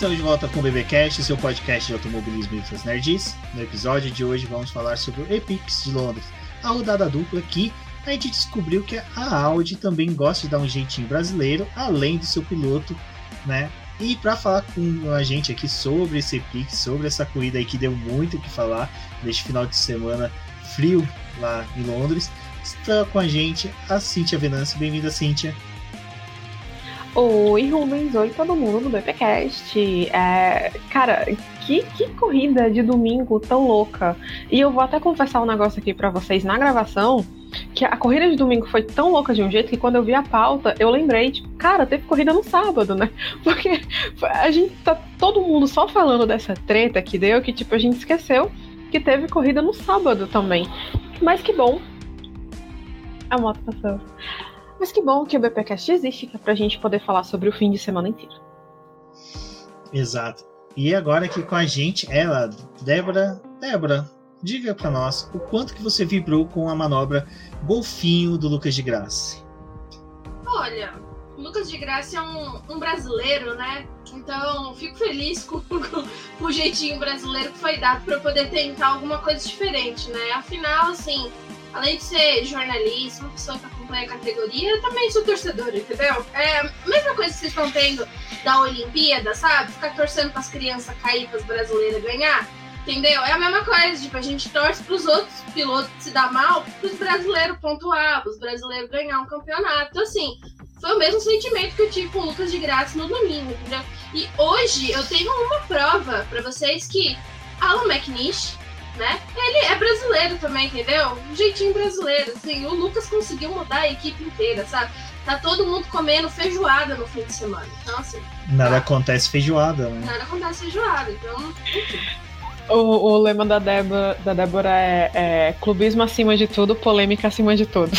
Estamos de volta com o BBcast, seu podcast de automobilismo e das nerds. No episódio de hoje vamos falar sobre o Epix de Londres, a rodada dupla que a gente descobriu que a Audi também gosta de dar um jeitinho brasileiro, além do seu piloto, né? E para falar com a gente aqui sobre esse Epix, sobre essa corrida aí que deu muito o que falar neste final de semana frio lá em Londres, está com a gente a Cíntia Venâncio. Bem-vinda, Cíntia. Oi, Rubens, oi todo mundo do BPcast. É, cara, que, que corrida de domingo tão louca. E eu vou até confessar um negócio aqui para vocês na gravação, que a corrida de domingo foi tão louca de um jeito que quando eu vi a pauta, eu lembrei, tipo, cara, teve corrida no sábado, né? Porque a gente tá todo mundo só falando dessa treta que deu, que tipo, a gente esqueceu que teve corrida no sábado também. Mas que bom. A moto passou. Mas que bom que o BPcast existe, que é pra gente poder falar sobre o fim de semana inteiro. Exato. E agora aqui com a gente, ela, Débora. Débora, diga para nós o quanto que você vibrou com a manobra golfinho do Lucas de Graça. Olha, o Lucas de Graça é um, um brasileiro, né? Então fico feliz com, com, com, o jeitinho brasileiro que foi dado para poder tentar alguma coisa diferente, né? Afinal, assim, além de ser jornalista, uma pessoa que acompanha a categoria, eu também sou torcedora, entendeu? É a mesma coisa que vocês estão tendo da Olimpíada, sabe? Ficar torcendo para as crianças cair, para as brasileiras ganhar. Entendeu? É a mesma coisa, tipo, a gente torce pros outros pilotos se dar mal, pros brasileiros pontuar, pros brasileiros ganhar um campeonato. Então, assim, foi o mesmo sentimento que eu tive com o Lucas de Graça no domingo, entendeu? E hoje eu tenho uma prova para vocês que Alan McNish né? Ele é brasileiro também, entendeu? Um jeitinho brasileiro, assim. O Lucas conseguiu mudar a equipe inteira, sabe? Tá todo mundo comendo feijoada no fim de semana. Então, assim. Nada tá... acontece feijoada, né? Nada acontece feijoada, então. O, o lema da Débora, da Débora é, é clubismo acima de tudo, polêmica acima de tudo.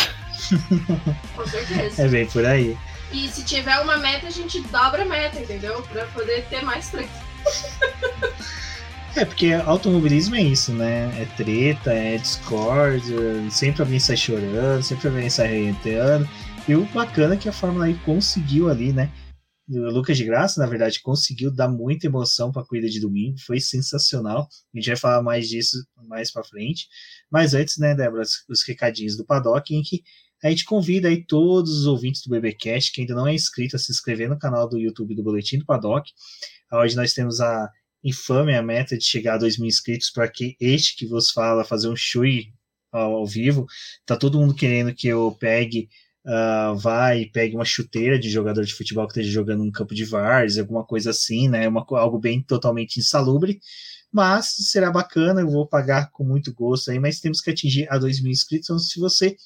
Com certeza. É bem por aí. E se tiver uma meta, a gente dobra a meta, entendeu? Pra poder ter mais três. É, porque automobilismo é isso, né? É treta, é discórdia, sempre alguém sai chorando, sempre alguém sai arrebentando. E o bacana é que a Fórmula E conseguiu ali, né? O Lucas de Graça, na verdade, conseguiu dar muita emoção para a corrida de domingo, foi sensacional. A gente vai falar mais disso mais para frente. Mas antes, né, Débora, os recadinhos do Paddock, em que a gente convida aí todos os ouvintes do BBcast que ainda não é inscrito a se inscrever no canal do YouTube do Boletim do Paddock, onde nós temos a infame a meta de chegar a 2 mil inscritos para que este que vos fala fazer um chui ao, ao, vivo. Tá todo mundo querendo que eu pegue, uh, vá e pegue uma chuteira de jogador de futebol que esteja jogando um campo de vars, alguma coisa assim, né? Uma, algo bem totalmente insalubre. Mas será bacana, eu vou pagar com muito gosto aí, mas temos que atingir a 2 mil inscritos. Então, se você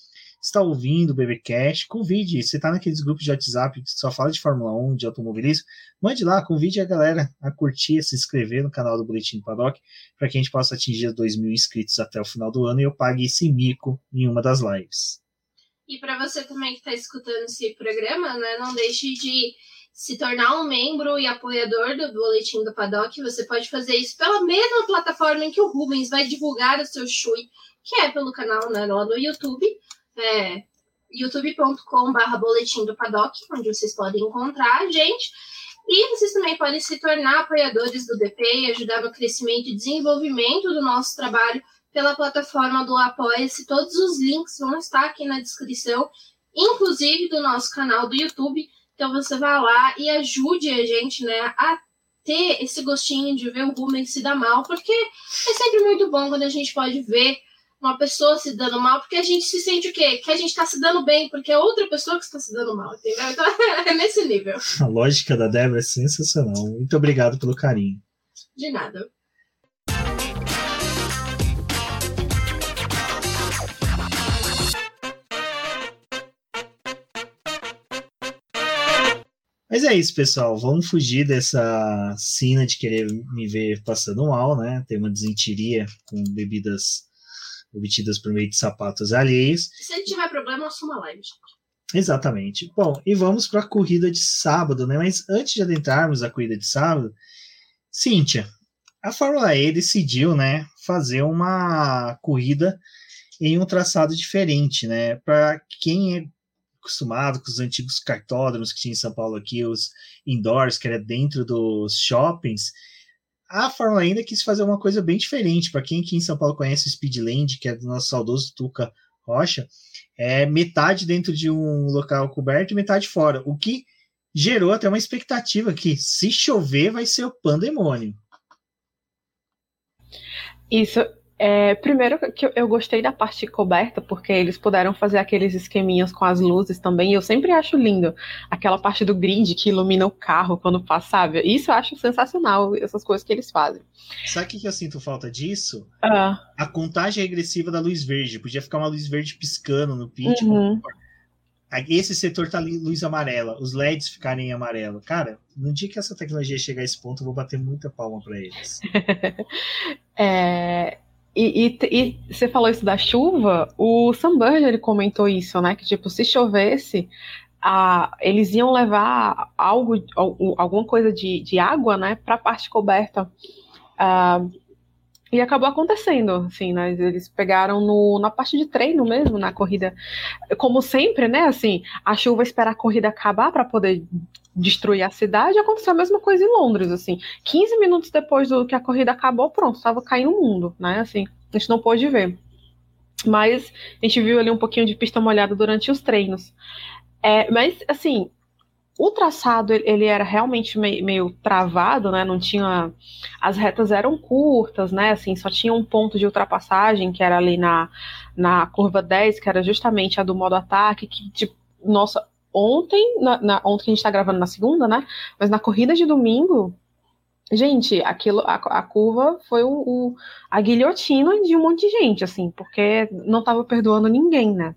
está ouvindo o BBcast, convide, você está naqueles grupos de WhatsApp que só fala de Fórmula 1, de automobilismo, mande lá, convide a galera a curtir, a se inscrever no canal do Boletim do Paddock, para que a gente possa atingir 2 mil inscritos até o final do ano e eu pague esse mico em uma das lives. E para você também que está escutando esse programa, né, não deixe de se tornar um membro e apoiador do Boletim do Paddock. Você pode fazer isso pela mesma plataforma em que o Rubens vai divulgar o seu chui, que é pelo canal né, no YouTube é, youtube.com.br boletim do paddock, onde vocês podem encontrar a gente. E vocês também podem se tornar apoiadores do DP e ajudar no crescimento e desenvolvimento do nosso trabalho pela plataforma do Apoia-se. Todos os links vão estar aqui na descrição, inclusive do nosso canal do YouTube. Então você vai lá e ajude a gente né, a ter esse gostinho de ver o Rubens se dar mal, porque é sempre muito bom quando a gente pode ver uma pessoa se dando mal, porque a gente se sente o quê? Que a gente está se dando bem, porque é outra pessoa que está se dando mal, entendeu? Então é nesse nível. A lógica da Débora é sensacional. Muito obrigado pelo carinho. De nada. Mas é isso, pessoal. Vamos fugir dessa cena de querer me ver passando mal, né? Tem uma desentiria com bebidas obtidas por meio de sapatos alheios. Se ele tiver problema, assuma a live, Exatamente. Bom, e vamos para a corrida de sábado, né? Mas antes de adentrarmos a corrida de sábado, Cíntia, a Fórmula E decidiu, né, fazer uma corrida em um traçado diferente, né? Para quem é acostumado com os antigos cartódromos que tinha em São Paulo aqui, os indoors, que era dentro dos shoppings, a Fórmula ainda quis fazer uma coisa bem diferente. Para quem aqui em São Paulo conhece o Speedland, que é do nosso saudoso Tuca Rocha, é metade dentro de um local coberto e metade fora. O que gerou até uma expectativa que se chover vai ser o pandemônio. Isso é, primeiro que eu gostei da parte coberta, porque eles puderam fazer aqueles esqueminhas com as luzes também, e eu sempre acho lindo aquela parte do grid que ilumina o carro quando passa, sabe? Isso eu acho sensacional, essas coisas que eles fazem. Sabe o que, eu sinto falta disso? Ah. A contagem regressiva da luz verde. Podia ficar uma luz verde piscando no pit. Uhum. Esse setor tá luz amarela, os LEDs ficarem em amarelo. Cara, no dia que essa tecnologia chegar a esse ponto, eu vou bater muita palma para eles. é, e, e, e, você falou isso da chuva, o Sam Bird, ele comentou isso, né? Que tipo, se chovesse, eles iam levar algo, alguma coisa de, de água, né, para a parte coberta. Uh, e acabou acontecendo, assim, né? Eles pegaram no, na parte de treino mesmo, na corrida. Como sempre, né? Assim, a chuva espera a corrida acabar para poder destruir a cidade. Aconteceu a mesma coisa em Londres, assim. 15 minutos depois do que a corrida acabou, pronto, estava caindo o mundo, né? Assim, a gente não pôde ver. Mas a gente viu ali um pouquinho de pista molhada durante os treinos. É, mas, assim, o traçado ele era realmente meio, meio, travado, né? Não tinha as retas eram curtas, né? Assim, só tinha um ponto de ultrapassagem que era ali na, na curva 10, que era justamente a do modo ataque, que tipo, nossa, ontem, na, na ontem a gente está gravando na segunda, né? Mas na corrida de domingo, gente, aquilo a, a curva foi o, o, a guilhotina de um monte de gente, assim, porque não estava perdoando ninguém, né?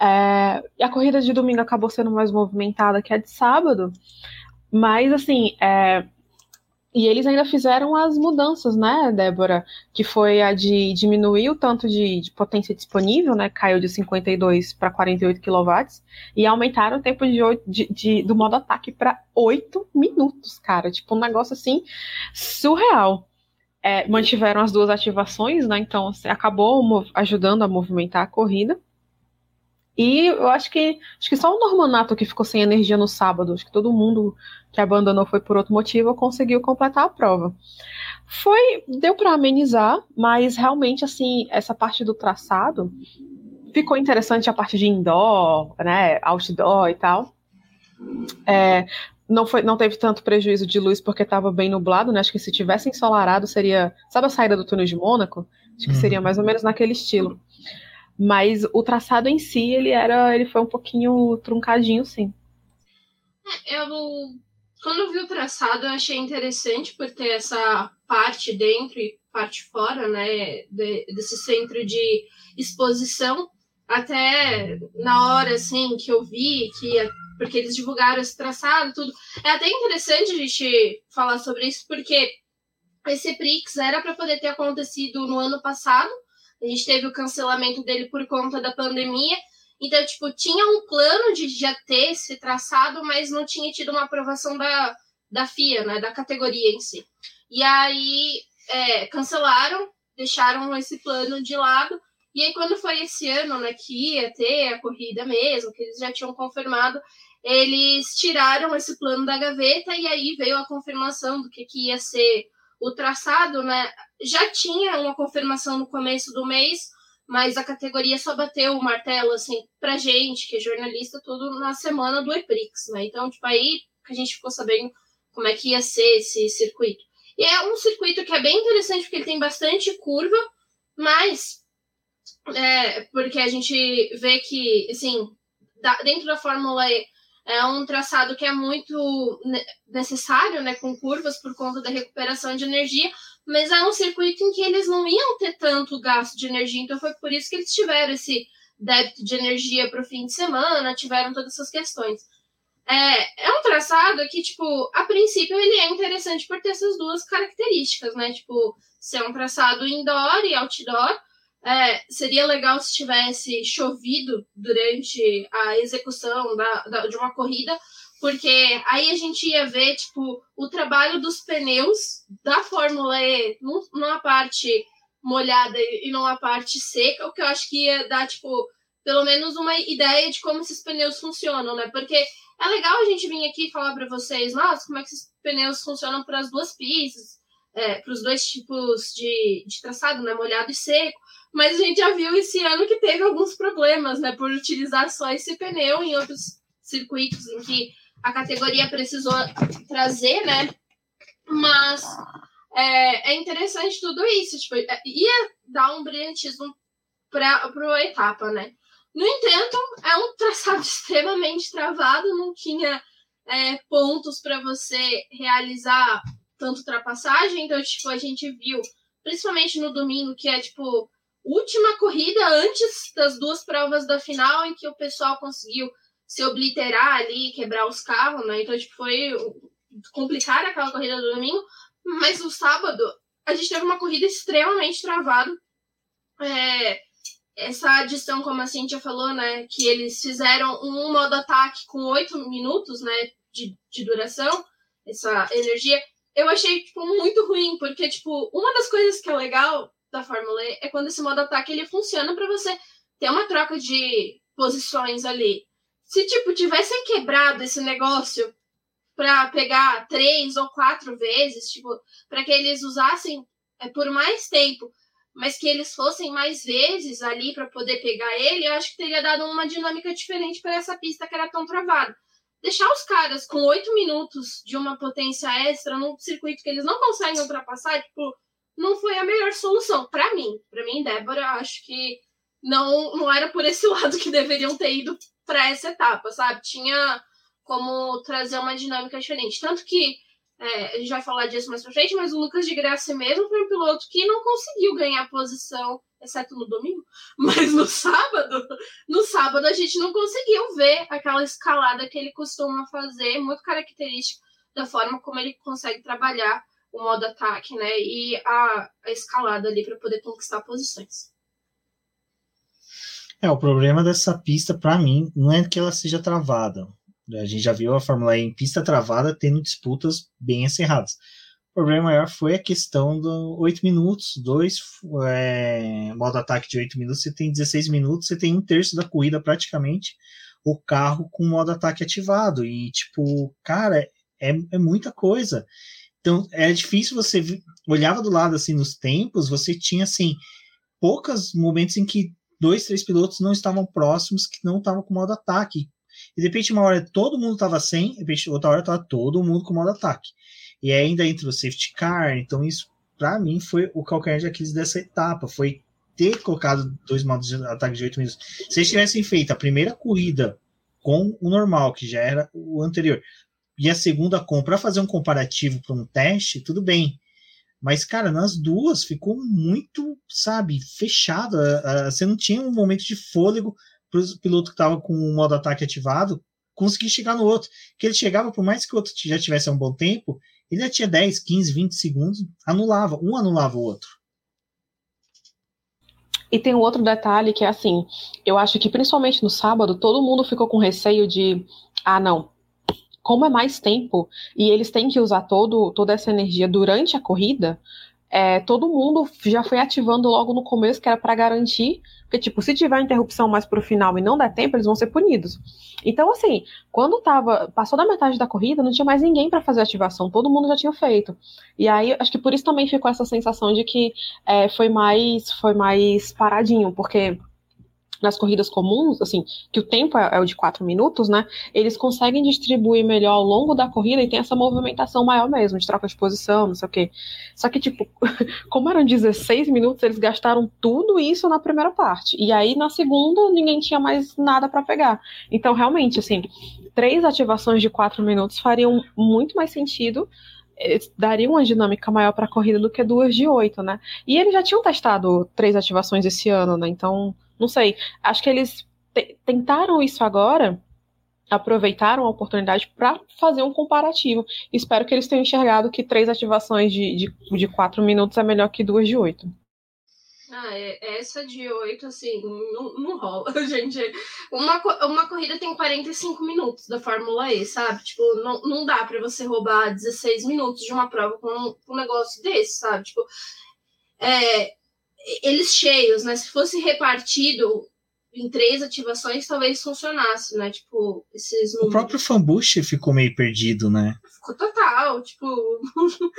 É, a corrida de domingo acabou sendo mais movimentada que a de sábado, mas assim, é, e eles ainda fizeram as mudanças, né, Débora? Que foi a de diminuir o tanto de, de potência disponível, né? Caiu de 52 para 48 kW, e aumentaram o tempo de, de, de do modo ataque para 8 minutos, cara. Tipo, um negócio assim surreal. É, mantiveram as duas ativações, né? Então assim, acabou ajudando a movimentar a corrida. E eu acho que acho que só o Normanato que ficou sem energia no sábado, acho que todo mundo que abandonou foi por outro motivo, conseguiu completar a prova. Foi, deu para amenizar, mas realmente assim, essa parte do traçado ficou interessante a parte de indoor, né, outdoor e tal. É, não, foi, não teve tanto prejuízo de luz porque estava bem nublado, né? Acho que se tivesse ensolarado seria. Sabe a saída do túnel de Mônaco? Acho que seria uhum. mais ou menos naquele estilo. Mas o traçado em si, ele era. ele foi um pouquinho truncadinho, sim. É, eu quando eu vi o traçado, eu achei interessante por ter essa parte dentro e parte fora, né, de, desse centro de exposição. Até na hora, assim, que eu vi que ia, porque eles divulgaram esse traçado, tudo. É até interessante a gente falar sobre isso, porque esse Prix era para poder ter acontecido no ano passado. A gente teve o cancelamento dele por conta da pandemia. Então, tipo, tinha um plano de já ter esse traçado, mas não tinha tido uma aprovação da, da FIA, né, da categoria em si. E aí é, cancelaram, deixaram esse plano de lado. E aí, quando foi esse ano, né, que ia ter a corrida mesmo, que eles já tinham confirmado, eles tiraram esse plano da gaveta e aí veio a confirmação do que, que ia ser o traçado, né? Já tinha uma confirmação no começo do mês, mas a categoria só bateu o martelo, assim, pra gente, que é jornalista, tudo na semana do EPRIX, né? Então, tipo, aí que a gente ficou sabendo como é que ia ser esse circuito. E é um circuito que é bem interessante, porque ele tem bastante curva, mas é, porque a gente vê que, assim, dentro da Fórmula E é um traçado que é muito necessário, né, com curvas por conta da recuperação de energia, mas é um circuito em que eles não iam ter tanto gasto de energia, então foi por isso que eles tiveram esse débito de energia para o fim de semana, tiveram todas essas questões. É, é um traçado que, tipo, a princípio ele é interessante por ter essas duas características, né? Tipo, ser um traçado indoor e outdoor. É, seria legal se tivesse chovido durante a execução da, da, de uma corrida, porque aí a gente ia ver, tipo, o trabalho dos pneus da Fórmula E numa parte molhada e numa parte seca, o que eu acho que ia dar, tipo, pelo menos uma ideia de como esses pneus funcionam, né? Porque é legal a gente vir aqui falar para vocês, nossa, como é que esses pneus funcionam para as duas pistas, é, para os dois tipos de, de traçado, né? Molhado e seco. Mas a gente já viu esse ano que teve alguns problemas, né? Por utilizar só esse pneu em outros circuitos em que a categoria precisou trazer, né? Mas é, é interessante tudo isso. Tipo, é, ia dar um brilhantismo para a etapa, né? No entanto, é um traçado extremamente travado, não tinha é, pontos para você realizar tanto ultrapassagem. Então, tipo, a gente viu, principalmente no domingo, que é tipo última corrida antes das duas provas da final, em que o pessoal conseguiu se obliterar ali, quebrar os carros, né? Então, tipo, foi complicar aquela corrida do domingo. Mas no sábado, a gente teve uma corrida extremamente travada. É, essa adição, como a Cintia falou, né? Que eles fizeram um modo ataque com oito minutos, né? De, de duração, essa energia. Eu achei, tipo, muito ruim, porque, tipo, uma das coisas que é legal da Fórmula E é quando esse modo ataque ele funciona para você ter uma troca de posições ali. Se, tipo, tivessem quebrado esse negócio para pegar três ou quatro vezes, tipo, para que eles usassem é, por mais tempo, mas que eles fossem mais vezes ali para poder pegar ele, eu acho que teria dado uma dinâmica diferente para essa pista que era tão travada. Deixar os caras com oito minutos de uma potência extra num circuito que eles não conseguem ultrapassar, tipo, não foi a melhor solução para mim. Para mim, Débora, acho que não não era por esse lado que deveriam ter ido para essa etapa, sabe? Tinha como trazer uma dinâmica diferente. Tanto que é, a gente vai falar disso mais pra frente, mas o Lucas de Graça mesmo foi um piloto que não conseguiu ganhar posição, exceto no domingo, mas no sábado, no sábado a gente não conseguiu ver aquela escalada que ele costuma fazer, muito característica da forma como ele consegue trabalhar o modo ataque, né? E a, a escalada ali para poder conquistar posições. É, o problema dessa pista, para mim, não é que ela seja travada. A gente já viu a Fórmula E em pista travada tendo disputas bem acirradas. O problema maior foi a questão do 8 minutos, dois é, modo ataque de 8 minutos, você tem 16 minutos, você tem um terço da corrida praticamente o carro com modo ataque ativado. E, tipo, cara, é, é muita coisa. Então, é difícil você olhava do lado assim nos tempos, você tinha assim poucos momentos em que dois, três pilotos não estavam próximos, que não estavam com modo ataque. E de repente, uma hora todo mundo estava sem, de repente, outra hora estava todo mundo com modo ataque. E ainda entre o safety car, então isso para mim foi o calcanhar de Aquiles dessa etapa, foi ter colocado dois modos de ataque de 8 minutos. Se eles tivessem feito a primeira corrida com o normal, que já era o anterior, e a segunda com para fazer um comparativo para um teste, tudo bem. Mas, cara, nas duas ficou muito, sabe, fechado. Você não tinha um momento de fôlego piloto que estava com o modo ataque ativado conseguir chegar no outro. Que ele chegava, por mais que o outro já tivesse um bom tempo, ele já tinha 10, 15, 20 segundos, anulava. Um anulava o outro. E tem um outro detalhe que é assim: eu acho que principalmente no sábado, todo mundo ficou com receio de. Ah, não, como é mais tempo e eles têm que usar todo, toda essa energia durante a corrida, é, todo mundo já foi ativando logo no começo, que era para garantir, porque, tipo, se tiver interrupção mais pro final e não der tempo, eles vão ser punidos. Então, assim, quando tava, passou da metade da corrida, não tinha mais ninguém para fazer ativação, todo mundo já tinha feito. E aí, acho que por isso também ficou essa sensação de que é, foi mais, foi mais paradinho, porque nas corridas comuns, assim, que o tempo é, é o de quatro minutos, né? Eles conseguem distribuir melhor ao longo da corrida e tem essa movimentação maior mesmo, de troca de posição, não sei o quê. Só que, tipo, como eram 16 minutos, eles gastaram tudo isso na primeira parte. E aí, na segunda, ninguém tinha mais nada para pegar. Então, realmente, assim, três ativações de quatro minutos fariam muito mais sentido daria uma dinâmica maior para a corrida do que duas de oito, né? E eles já tinham testado três ativações esse ano, né? Então não sei. Acho que eles tentaram isso agora, aproveitaram a oportunidade para fazer um comparativo. Espero que eles tenham enxergado que três ativações de, de, de quatro minutos é melhor que duas de oito. Ah, é, essa de oito, assim, não, não rola, gente. Uma, uma corrida tem 45 minutos da Fórmula E, sabe? Tipo, não, não dá para você roubar 16 minutos de uma prova com um, um negócio desse, sabe? Tipo, é, eles cheios, né? Se fosse repartido em três ativações talvez funcionasse, né? Tipo, esses números. O próprio Fambush ficou meio perdido, né? Ficou total, tipo.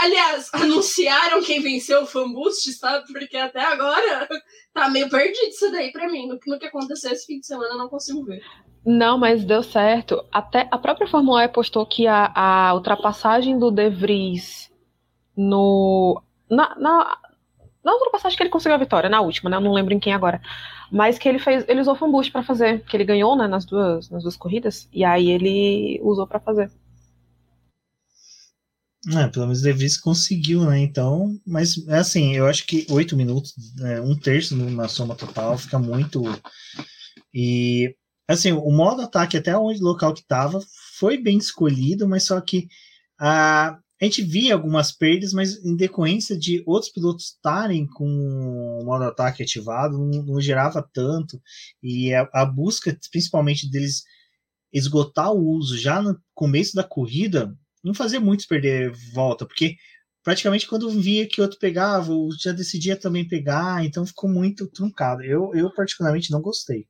Aliás, anunciaram quem venceu o Fambush, sabe? Porque até agora tá meio perdido isso daí pra mim. No, no que aconteceu esse fim de semana, eu não consigo ver. Não, mas deu certo. Até a própria Fórmula E postou que a, a ultrapassagem do De Vries no. Na, na, na ultrapassagem que ele conseguiu a vitória, na última, né? Eu não lembro em quem agora. Mas que ele fez, ele usou fanboost para fazer, que ele ganhou, né, nas duas, nas duas corridas, e aí ele usou para fazer. É, pelo menos o De conseguiu, né? Então, mas é assim, eu acho que oito minutos, né, um terço na soma total, fica muito. E assim, o modo ataque até onde o local que estava foi bem escolhido, mas só que a, a gente via algumas perdas, mas em decorrência de outros pilotos estarem com o modo ataque ativado, não, não gerava tanto. E a, a, busca, principalmente deles esgotar o uso já no começo da corrida, não fazia muitos perder volta, porque praticamente quando via que outro pegava, já decidia também pegar, então ficou muito truncado. Eu, eu particularmente não gostei.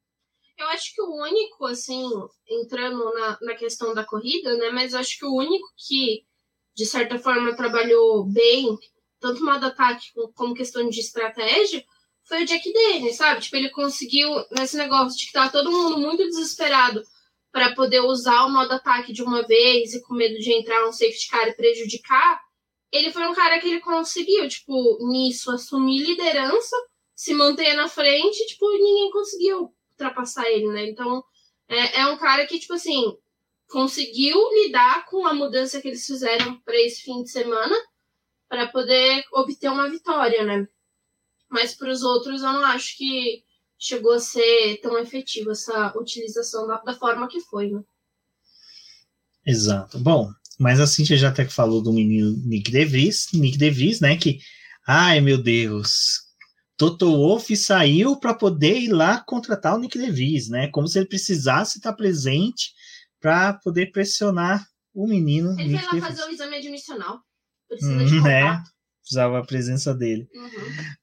Eu acho que o único, assim, entrando na, na questão da corrida, né? Mas eu acho que o único que de certa forma, trabalhou bem, tanto modo ataque como questão de estratégia, foi o Jack Dennis, sabe? Tipo, ele conseguiu, nesse negócio de que tava todo mundo muito desesperado para poder usar o modo ataque de uma vez e com medo de entrar um safety car e prejudicar, ele foi um cara que ele conseguiu, tipo, nisso, assumir liderança, se manter na frente, tipo, ninguém conseguiu ultrapassar ele, né? Então, é, é um cara que, tipo assim, conseguiu lidar com a mudança que eles fizeram para esse fim de semana para poder obter uma vitória, né? Mas para os outros eu não acho que chegou a ser tão efetiva essa utilização da, da forma que foi, né? Exato. Bom, mas a Cintia já até falou do menino Nick DeVries, Nick DeVries, né? Que, ai meu Deus, Toto Wolff saiu para poder ir lá contratar o Nick DeVries, né? Como se ele precisasse estar presente para poder pressionar o menino. Ele foi lá fazer o exame admissional. Precisa hum, de né? Precisava a presença dele. Uhum.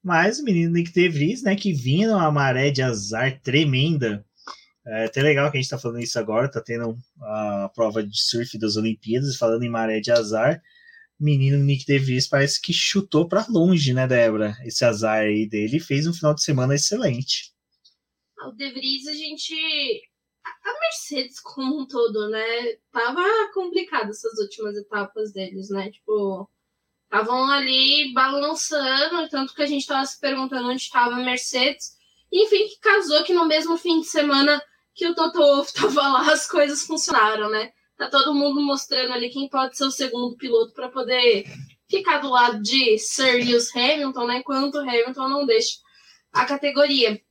Mas o menino Nick DeVries, né, que vinha numa maré de azar tremenda. É até legal que a gente está falando isso agora, tá tendo a prova de surf das Olimpíadas, falando em maré de azar. Menino Nick DeVries parece que chutou para longe, né, Débora? Esse azar aí dele fez um final de semana excelente. O DeVries, a gente a Mercedes como um todo, né? Tava complicado essas últimas etapas deles, né? Tipo, estavam ali balançando, tanto que a gente tava se perguntando onde estava a Mercedes. enfim, que casou que no mesmo fim de semana que o Toto Wolff tava lá, as coisas funcionaram, né? Tá todo mundo mostrando ali quem pode ser o segundo piloto para poder ficar do lado de Sir Lewis Hamilton, né? Enquanto Hamilton não deixa a categoria.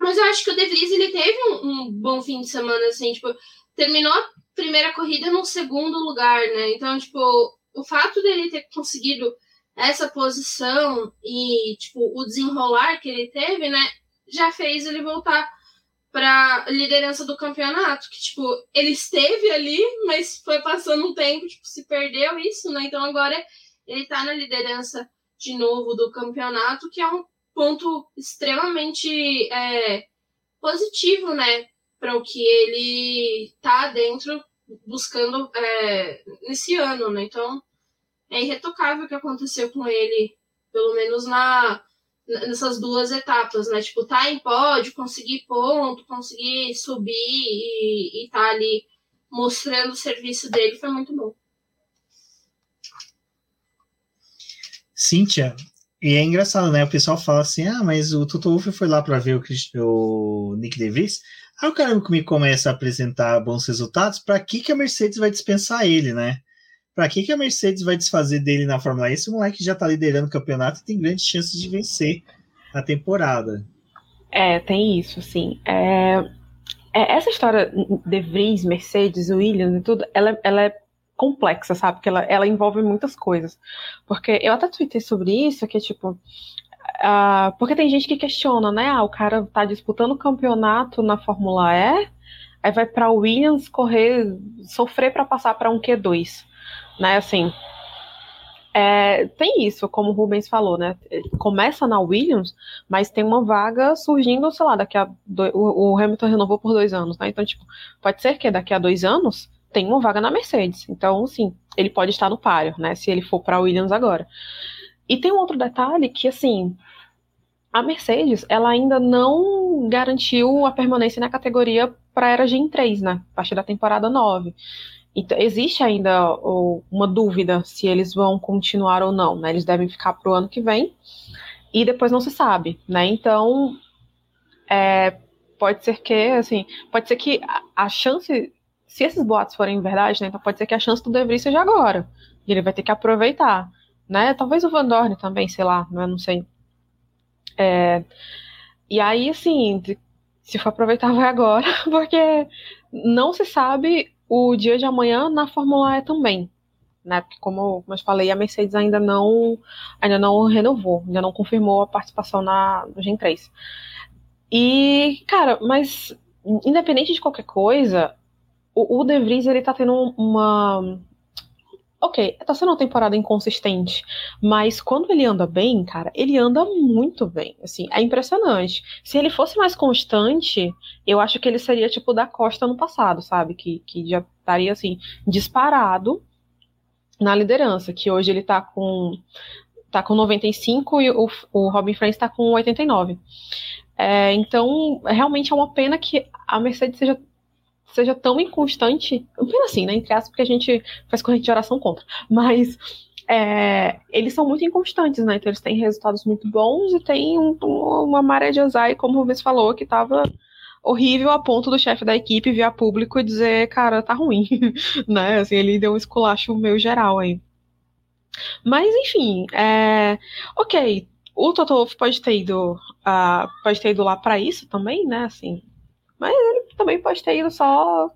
Mas eu acho que o De Vries, ele teve um, um, bom fim de semana, assim, tipo, terminou a primeira corrida no segundo lugar, né? Então, tipo, o fato dele ter conseguido essa posição e, tipo, o desenrolar que ele teve, né, já fez ele voltar para liderança do campeonato, que, tipo, ele esteve ali, mas foi passando um tempo, tipo, se perdeu isso, né? Então agora ele tá na liderança de novo do campeonato, que é um ponto extremamente é, positivo, né, para o que ele tá dentro buscando é, nesse ano, né? Então é irretocável o que aconteceu com ele, pelo menos na nessas duas etapas, né? Tipo, tá em pódio, conseguir ponto, conseguir subir e, e tá ali mostrando o serviço dele foi muito bom. Cíntia, e é engraçado, né? O pessoal fala assim: ah, mas o Toto Wolff foi lá para ver o, o Nick DeVries. Aí o cara me começa a apresentar bons resultados. Para que, que a Mercedes vai dispensar ele, né? Para que, que a Mercedes vai desfazer dele na Fórmula E? Esse moleque já tá liderando o campeonato e tem grandes chances de vencer a temporada. É, tem isso, sim. É, é, essa história de Vries, Mercedes, Williams e tudo, ela, ela é complexa, sabe? Porque ela, ela envolve muitas coisas. Porque eu até tuitei sobre isso, que tipo. Uh, porque tem gente que questiona, né? Ah, o cara tá disputando o campeonato na Fórmula E, aí vai para Williams correr, sofrer para passar para um Q2, né? Assim, é, tem isso, como o Rubens falou, né? Começa na Williams, mas tem uma vaga surgindo, sei lá, daqui a. Do, o, Hamilton renovou por dois anos, né? Então, tipo, pode ser que daqui a dois anos tem uma vaga na Mercedes. Então, sim, ele pode estar no páreo, né? Se ele for para a Williams agora. E tem um outro detalhe que, assim, a Mercedes, ela ainda não garantiu a permanência na categoria para a era Gen 3, né? A partir da temporada 9. Então, existe ainda uma dúvida se eles vão continuar ou não, né? Eles devem ficar para o ano que vem e depois não se sabe, né? Então, é, pode ser que, assim, pode ser que a, a, chance, se esses boatos forem verdade, né? Então pode ser que a chance do De Vries seja agora. E ele vai ter que aproveitar, né? Talvez o Van Dorn também, sei lá, né? não sei. É, e aí, assim, se for aproveitar, vai agora, porque não se sabe o dia de amanhã na Fórmula E também. Né? Porque, como, como eu falei, a Mercedes ainda não, ainda não renovou, ainda não confirmou a participação na, no Gen 3. E, cara, mas independente de qualquer coisa, o, o De Vries ele tá tendo uma, ok, tá sendo uma temporada inconsistente, mas quando ele anda bem, cara, ele anda muito bem. Assim, é impressionante. Se ele fosse mais constante, eu acho que ele seria tipo da Costa no passado, sabe? Que, que já estaria assim, disparado na liderança, que hoje ele tá com tá com 95 e o, o Robin Franz tá com 89. É, então, realmente é uma pena que a Mercedes seja seja tão inconstante, pena assim, né, entre aspas, porque a gente faz corrente de oração contra, mas é, eles são muito inconstantes, né, então eles têm resultados muito bons e tem um, uma maré de azar, como o Rubens falou, que tava horrível a ponto do chefe da equipe vir a público e dizer, cara, tá ruim, né, assim, ele deu um esculacho meio geral aí. Mas, enfim, é, ok, o Toto Wolff pode ter ido, uh, pode ter ido lá para isso também, né, assim, mas ele também pode ter ido só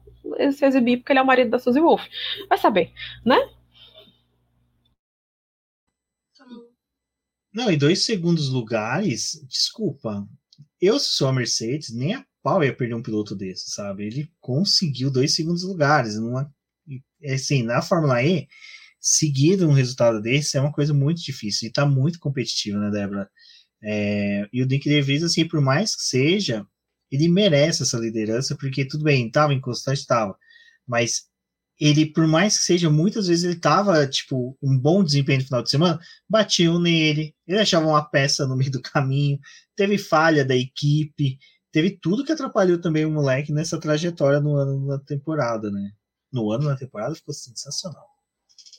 se exibir porque ele é o marido da Suzy Wolf. Vai saber, né? Não, e dois segundos lugares, desculpa. Eu, se sou a Mercedes, nem a pau ia perder um piloto desse, sabe? Ele conseguiu dois segundos lugares. Numa, assim, na Fórmula E, seguir um resultado desse é uma coisa muito difícil. E tá muito competitivo, né, Débora? É, e o Dick DeVries, assim, por mais que seja, ele merece essa liderança, porque tudo bem, estava inconstante, estava, mas ele, por mais que seja, muitas vezes ele tava, tipo, um bom desempenho no final de semana, batiam nele, ele achava uma peça no meio do caminho, teve falha da equipe, teve tudo que atrapalhou também o moleque nessa trajetória no ano, na temporada, né? No ano, na temporada, ficou sensacional.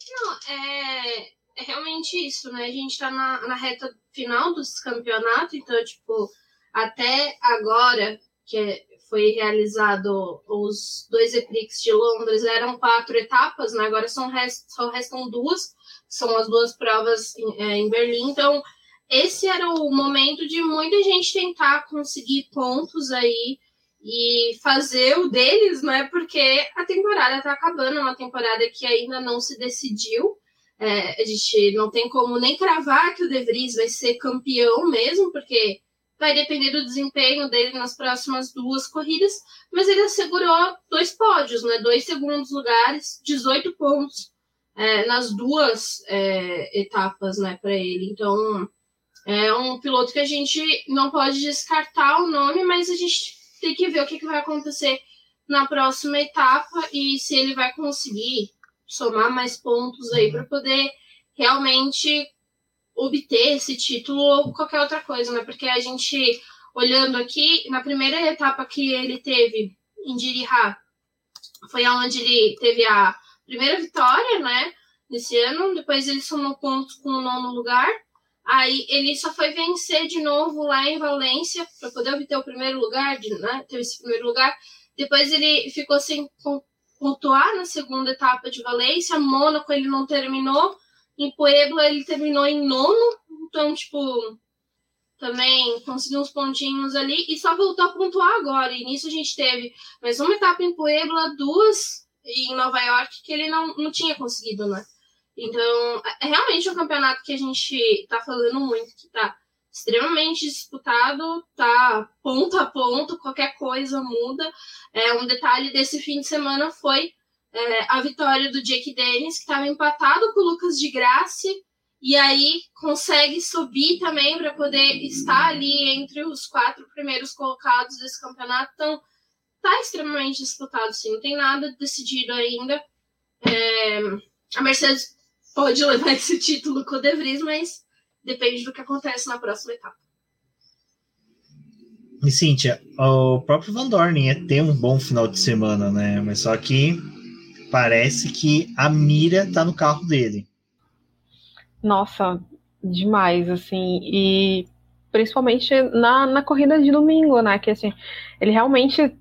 Não, é, é realmente isso, né? A gente tá na, na reta final dos campeonatos, então, tipo, até agora, que foi realizado os dois EPRIX de Londres, eram quatro etapas, né? agora são rest, só restam duas, são as duas provas em, é, em Berlim. Então, esse era o momento de muita gente tentar conseguir pontos aí e fazer o deles, né? Porque a temporada está acabando, é uma temporada que ainda não se decidiu. É, a gente não tem como nem cravar que o De Vries vai ser campeão mesmo, porque vai depender do desempenho dele nas próximas duas corridas, mas ele assegurou dois pódios, né? Dois segundos lugares, 18 pontos é, nas duas é, etapas, né, para ele. Então, é um piloto que a gente não pode descartar o nome, mas a gente tem que ver o que, que vai acontecer na próxima etapa e se ele vai conseguir somar mais pontos aí para poder realmente obter esse título ou qualquer outra coisa, né? Porque a gente, olhando aqui, na primeira etapa que ele teve em Dirihá, foi onde ele teve a primeira vitória, né? Nesse ano, depois ele somou pontos com o nono lugar. Aí ele só foi vencer de novo lá em Valência para poder obter o primeiro lugar, né? Teve esse primeiro lugar. Depois ele ficou sem pontuar na segunda etapa de Valência. Mônaco ele não terminou. Em Puebla ele terminou em nono, então, tipo, também conseguiu uns pontinhos ali e só voltou a pontuar agora. E nisso a gente teve mais uma etapa em Puebla, duas em Nova York que ele não, não tinha conseguido, né? Então, é realmente um campeonato que a gente tá falando muito, que tá extremamente disputado, tá ponto a ponto, qualquer coisa muda. É, um detalhe desse fim de semana foi é, a vitória do Jake Dennis, que estava empatado com o Lucas de Graça, e aí consegue subir também para poder estar ali entre os quatro primeiros colocados desse campeonato. Então, tá extremamente disputado, sim. Não tem nada decidido ainda. É, a Mercedes pode levar esse título com o De Vries, mas depende do que acontece na próxima etapa. E Cíntia, o próprio Van Dorn ia ter um bom final de semana, né? Mas só que parece que a mira tá no carro dele. Nossa, demais, assim, e principalmente na, na corrida de domingo, né? Que assim, ele realmente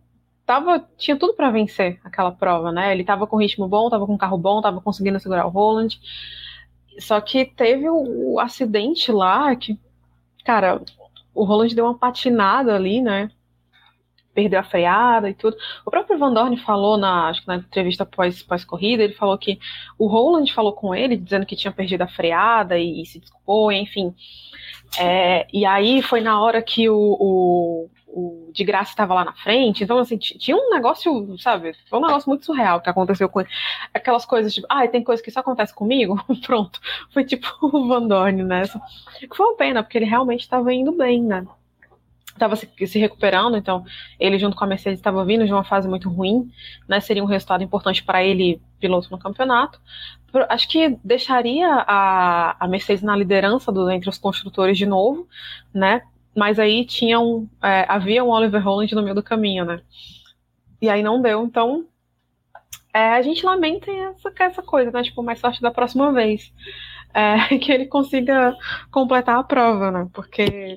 tava, tinha tudo para vencer aquela prova, né? Ele tava com ritmo bom, tava com carro bom, tava conseguindo segurar o Roland. Só que teve o, o acidente lá que, cara, o Roland deu uma patinada ali, né? Perdeu a freada e tudo. O próprio Van Dorn falou na, acho que na entrevista pós-corrida, pós ele falou que o Roland falou com ele, dizendo que tinha perdido a freada e, e se desculpou, enfim. É, e aí foi na hora que o, o o de graça estava lá na frente. Então, assim, tinha um negócio, sabe? Foi um negócio muito surreal que aconteceu com ele. Aquelas coisas tipo, ah, tem coisa que só acontece comigo? Pronto. Foi tipo o Van Dorn, né? Foi uma pena, porque ele realmente estava indo bem, né? Estava se, se, recuperando, então ele junto com a Mercedes estava vindo de uma fase muito ruim, né? Seria um resultado importante para ele, piloto no campeonato. Acho que deixaria a, a Mercedes na liderança do, entre os construtores de novo, né? Mas aí tinha um, é, havia um Oliver Holland no meio do caminho, né? E aí não deu, então é, a gente lamenta essa, essa coisa, né? Tipo, mais sorte da próxima vez. É, que ele consiga completar a prova, né? Porque,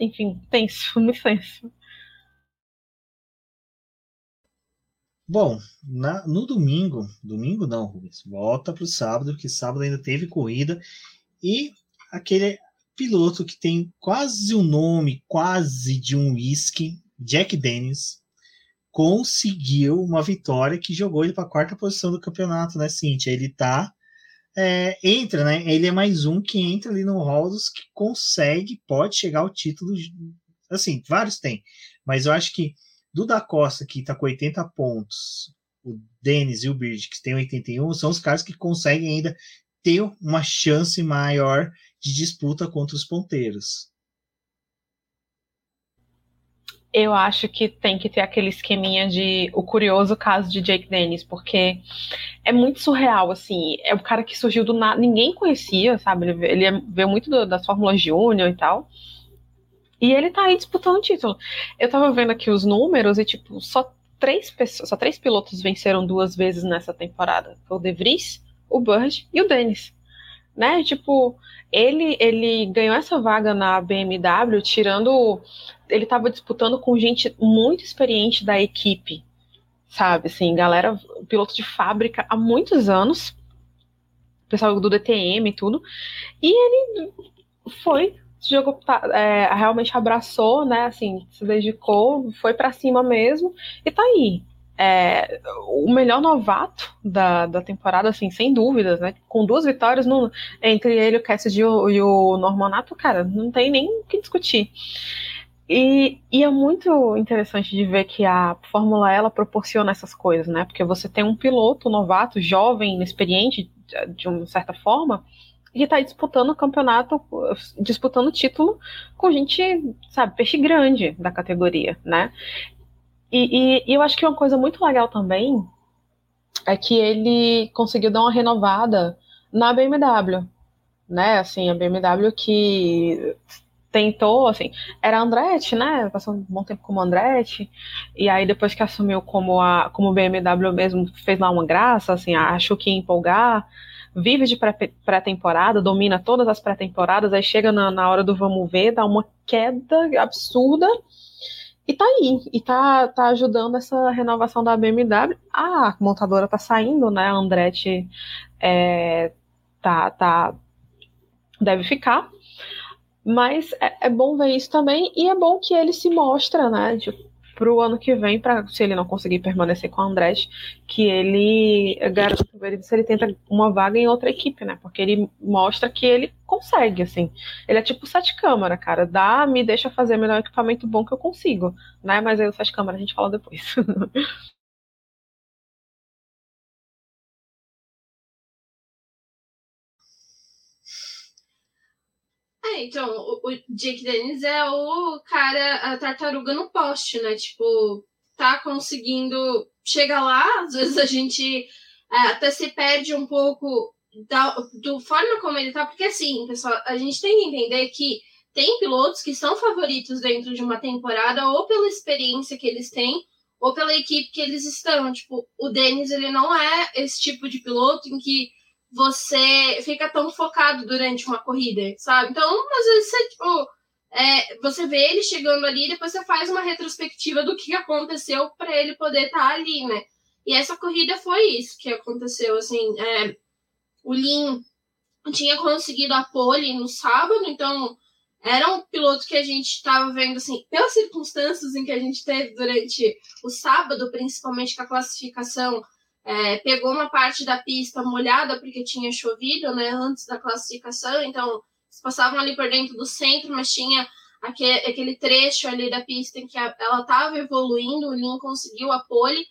enfim, tenso, muito tenso. Bom, na, no domingo, domingo não, Rubens, volta para o sábado, porque sábado ainda teve corrida e aquele piloto que tem quase o nome, quase de um whisky, Jack Dennis, conseguiu uma vitória que jogou ele para a quarta posição do campeonato, né, Cintia? Ele tá. É, entra, né? Ele é mais um que entra ali no hall dos que consegue, pode chegar ao título. Assim, vários tem, mas eu acho que do da Costa, que tá com 80 pontos, o Dennis e o Bird, que tem 81, são os caras que conseguem ainda ter uma chance maior de disputa contra os ponteiros. Eu acho que tem que ter aquele esqueminha de o curioso caso de Jake Dennis, porque é muito surreal, assim. É o cara que surgiu do nada, ninguém conhecia, sabe? Ele, ele é, veio muito do, das Fórmulas Júnior e tal. E ele tá aí disputando o título. Eu tava vendo aqui os números e, tipo, só três pessoas, só três pilotos venceram duas vezes nessa temporada. Foi o De Vries, o Burge e o Dennis. Né? Tipo, ele, ele ganhou essa vaga na BMW, tirando. Ele estava disputando com gente muito experiente da equipe, sabe? Assim, galera, piloto de fábrica há muitos anos, pessoal do DTM e tudo. E ele foi, jogou, tá, é, realmente abraçou, né? Assim, se dedicou, foi para cima mesmo e tá aí é, o melhor novato da, da temporada, assim, sem dúvidas, né? Com duas vitórias no, entre ele, o Cassidy e o, Normanato, cara, não tem nem o que discutir. E, e, é muito interessante de ver que a Fórmula ela proporciona essas coisas, né? Porque você tem um piloto novato, jovem, inexperiente, de uma certa forma, que está disputando o campeonato, disputando o título com gente, sabe, peixe grande da categoria, né? E, e, eu acho que uma coisa muito legal também é que ele conseguiu dar uma renovada na BMW, né? Assim, a BMW que tentou, assim, era Andretti, né? Passou um bom tempo como Andretti, e aí depois que assumiu como a como BMW mesmo fez lá uma graça, assim, achou que ia empolgar, vive de pré-temporada, domina todas as pré-temporadas, aí chega na, na hora do vamos ver, dá uma queda absurda e tá aí, e tá, tá ajudando essa renovação da BMW. A montadora tá saindo, né? A Andretti é, tá, tá, deve ficar. Mas é, é, bom ver isso também, e é bom que ele se mostra, né? Tipo, para o ano que vem, para se ele não conseguir permanecer com o Andretti, que ele garante se ele tenta uma vaga em outra equipe, né? Porque ele mostra que ele consegue, assim. Ele é tipo sete câmara, cara. Dá, me deixa fazer melhor equipamento bom que eu consigo, né? Mas aí o sete câmara a gente fala depois. É, então, o, o Jake Dennis é o cara, a tartaruga no poste, né? Tipo, tá conseguindo chegar lá, às vezes a gente é, até se perde um pouco da do forma como ele tá, porque assim, pessoal, a gente tem que entender que tem pilotos que são favoritos dentro de uma temporada ou pela experiência que eles têm ou pela equipe que eles estão. Tipo, o Denis, ele não é esse tipo de piloto em que você fica tão focado durante uma corrida, sabe? Então, às vezes você, tipo, é, você vê ele chegando ali e depois você faz uma retrospectiva do que aconteceu para ele poder estar tá ali, né? E essa corrida foi isso que aconteceu, assim, é, o Lin tinha conseguido a pole no sábado, então era um piloto que a gente estava vendo, assim, pelas circunstâncias em que a gente teve durante o sábado, principalmente com a classificação, é, pegou uma parte da pista molhada porque tinha chovido, né, antes da classificação, então eles passavam ali por dentro do centro, mas tinha aquele, aquele trecho ali da pista em que a, ela estava evoluindo, o Lin conseguiu a pole,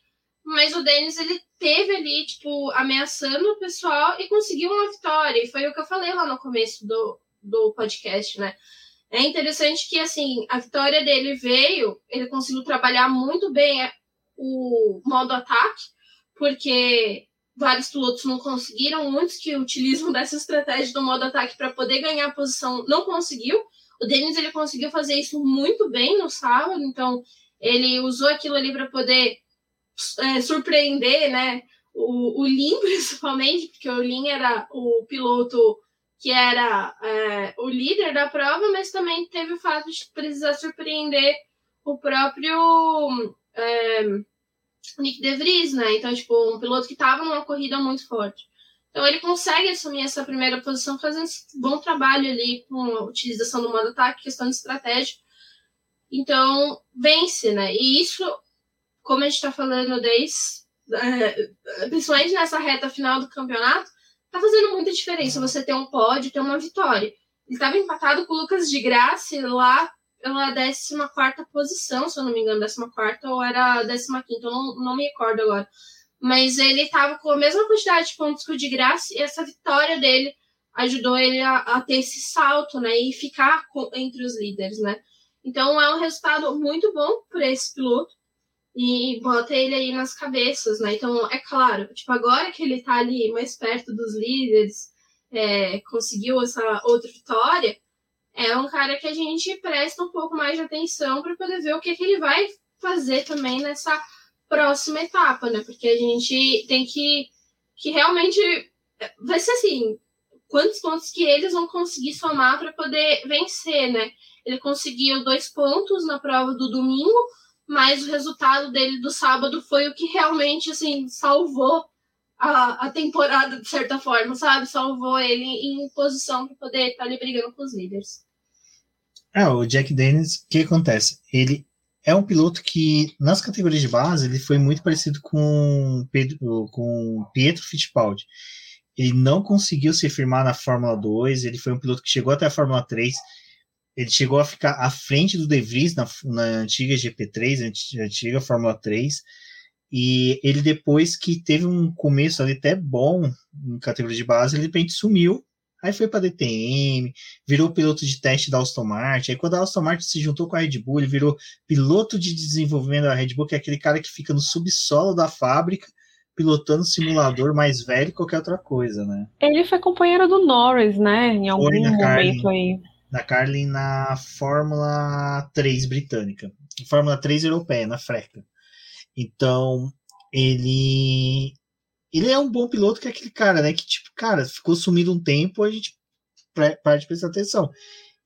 mas o Denis ele teve ali, tipo, ameaçando o pessoal e conseguiu uma vitória, e foi o que eu falei lá no começo do, do podcast, né? É interessante que, assim, a vitória dele veio, ele conseguiu trabalhar muito bem o modo ataque, porque vários pilotos não conseguiram, muitos que utilizam dessa estratégia do modo ataque para poder ganhar posição não conseguiu. O Denis ele conseguiu fazer isso muito bem no sábado, então ele usou aquilo ali para poder é, surpreender, né? O, o Lin, principalmente, porque o Lin era o piloto que era é, o líder da prova, mas também teve o fato de precisar surpreender o próprio é, Nick De Vries, né? Então, tipo, um piloto que estava numa corrida muito forte. Então, ele consegue assumir essa primeira posição, fazendo esse bom trabalho ali com a utilização do modo ataque, questão de estratégia. Então, vence, né? E isso, como a gente está falando desde, é, principalmente nessa reta final do campeonato, tá fazendo muita diferença você ter um pódio, ter uma vitória. Ele estava empatado com o Lucas de Graça lá pela 14 posição, se eu não me engano, 14 ou era 15, eu não, não me recordo agora. Mas ele estava com a mesma quantidade de pontos que o de Graça e essa vitória dele ajudou ele a, a ter esse salto, né, e ficar com, entre os líderes, né. Então é um resultado muito bom para esse piloto e bota ele aí nas cabeças, né? Então, é claro, tipo, agora que ele tá ali mais perto dos líderes, é, conseguiu essa outra vitória, é um cara que a gente presta um pouco mais de atenção para poder ver o que, que ele vai fazer também nessa próxima etapa, né? Porque a gente tem que, que realmente vai ser assim, quantos pontos que eles vão conseguir somar para poder vencer, né? Ele conseguiu dois pontos na prova do domingo, mas o resultado dele do sábado foi o que realmente assim salvou a, a temporada de certa forma, sabe? Salvou ele em posição para poder estar tá ali brigando com os líderes. É, o Jack Dennis, o que acontece? Ele é um piloto que, nas categorias de base, ele foi muito parecido com Pedro, com Pietro Fittipaldi. Ele não conseguiu se firmar na Fórmula 2, ele foi um piloto que chegou até a Fórmula 3, ele chegou a ficar à frente do De Vries na, na antiga GP3, na antiga Fórmula 3, e ele depois que teve um começo ali até bom em categoria de base, ele de repente sumiu, aí foi para DTM, virou piloto de teste da Aston Martin, aí quando a Aston Martin se juntou com a Red Bull, ele virou piloto de desenvolvimento da Red Bull, que é aquele cara que fica no subsolo da fábrica, pilotando simulador mais velho que qualquer outra coisa, né? Ele foi companheiro do Norris, né? Em algum momento Carlin. aí da Carlin na Fórmula 3 britânica. Fórmula 3 europeia, na Freca. Então, ele ele é um bom piloto que é aquele cara, né, que tipo, cara, ficou sumido um tempo, a gente parte prestar atenção.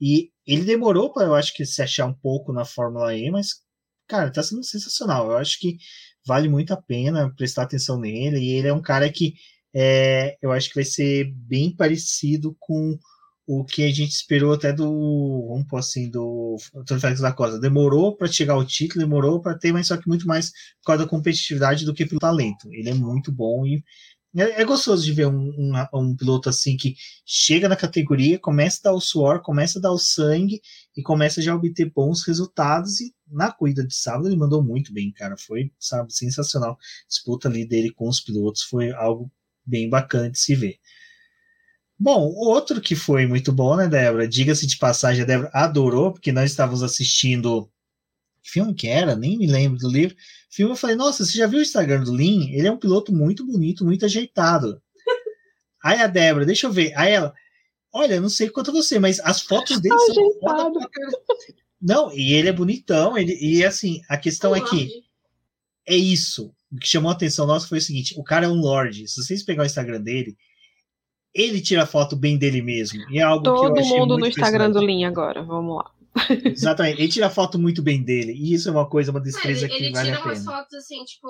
E ele demorou para eu acho que se achar um pouco na Fórmula E, mas cara, tá sendo sensacional. Eu acho que vale muito a pena prestar atenção nele. E ele é um cara que é, eu acho que vai ser bem parecido com o que a gente esperou até do, vamos pôr assim, do Antônio Félix da Costa. Demorou para chegar ao título, demorou para ter, mas só que muito mais por causa da competitividade do que pelo talento. Ele é muito bom e é, é gostoso de ver um, um, um, piloto assim que chega na categoria, começa a dar o suor, começa a dar o sangue e começa já a obter bons resultados. E na corrida de sábado ele mandou muito bem, cara. Foi, sabe, sensacional. A disputa ali dele com os pilotos foi algo bem bacana de se ver. Bom, outro que foi muito bom, né, Débora? Diga-se de passagem, a Débora adorou, porque nós estávamos assistindo. Que filme que era? Nem me lembro do livro. Filme, eu falei, nossa, você já viu o Instagram do Lin? Ele é um piloto muito bonito, muito ajeitado. Aí a Débora, deixa eu ver. Aí ela, olha, não sei quanto você, mas as fotos dele Ajeitado. são. Não, e ele é bonitão, ele, e assim, a questão é que é isso. O que chamou a atenção nossa foi o seguinte: o cara é um lord. Se vocês pegar o Instagram dele, ele tira foto bem dele mesmo. E é algo Todo que eu mundo no Instagram do. Lin agora, vamos lá. Exatamente. Ele tira foto muito bem dele. E isso é uma coisa, uma destreza ele que ele vale tira a umas pena. fotos assim, tipo,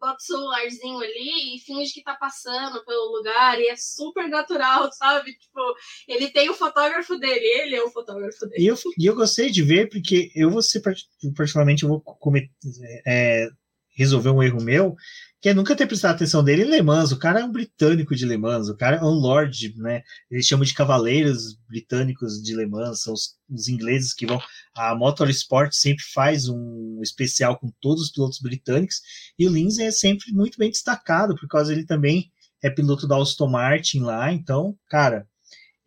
bota o celularzinho ali e finge que tá passando pelo lugar e é super natural, sabe? Tipo, ele tem o fotógrafo dele, ele é o fotógrafo dele. E eu, e eu gostei de ver, porque eu vou ser, part- particularmente, eu vou cometer, é, resolver um erro meu, que é nunca ter prestado atenção dele em Le Mans. O cara é um britânico de Le Mans, o cara é um lord, né? Eles chamam de cavaleiros britânicos de Le Mans, são os, os ingleses que vão. A Motorsport sempre faz um especial com todos os pilotos britânicos, e o Lindsay é sempre muito bem destacado, por causa ele também é piloto da Aston Martin lá, então, cara.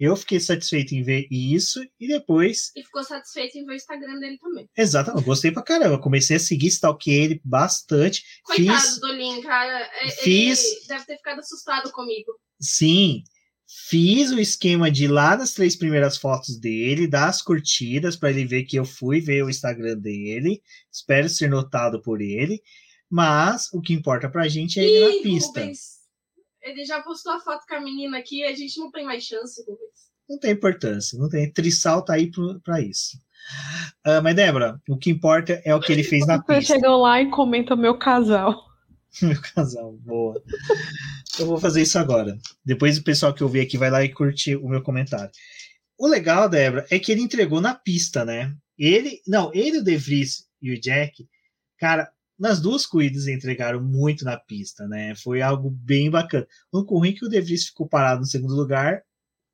Eu fiquei satisfeito em ver isso e depois E ficou satisfeito em ver o Instagram dele também. Exatamente, gostei pra caramba. Comecei a seguir, stalkeei ele bastante. Coitado Fiz, do Lin, cara. É- Fiz- Ele deve ter ficado assustado comigo. sim, fiz o esquema de ir lá nas três primeiras fotos dele, dar as curtidas para ele ver que eu fui ver o Instagram dele. Espero ser notado por ele. Mas o que importa pra gente é ele na pista. Rubens, ele já postou a foto com a menina aqui, a gente não tem mais chance, Rubens. Não tem importância, não tem. Trissal tá aí pra isso. Ah, mas, Débora, o que importa é o que ele fez na Vocês pista. chegam lá e comentam meu casal. Meu casal, boa. Eu vou fazer isso agora. Depois o pessoal que eu vi aqui vai lá e curte o meu comentário. O legal, Débora, é que ele entregou na pista, né? Ele, não, ele, o De Vries e o Jack, cara, nas duas corridas entregaram muito na pista, né? Foi algo bem bacana. O único ruim é que o De Vries ficou parado no segundo lugar,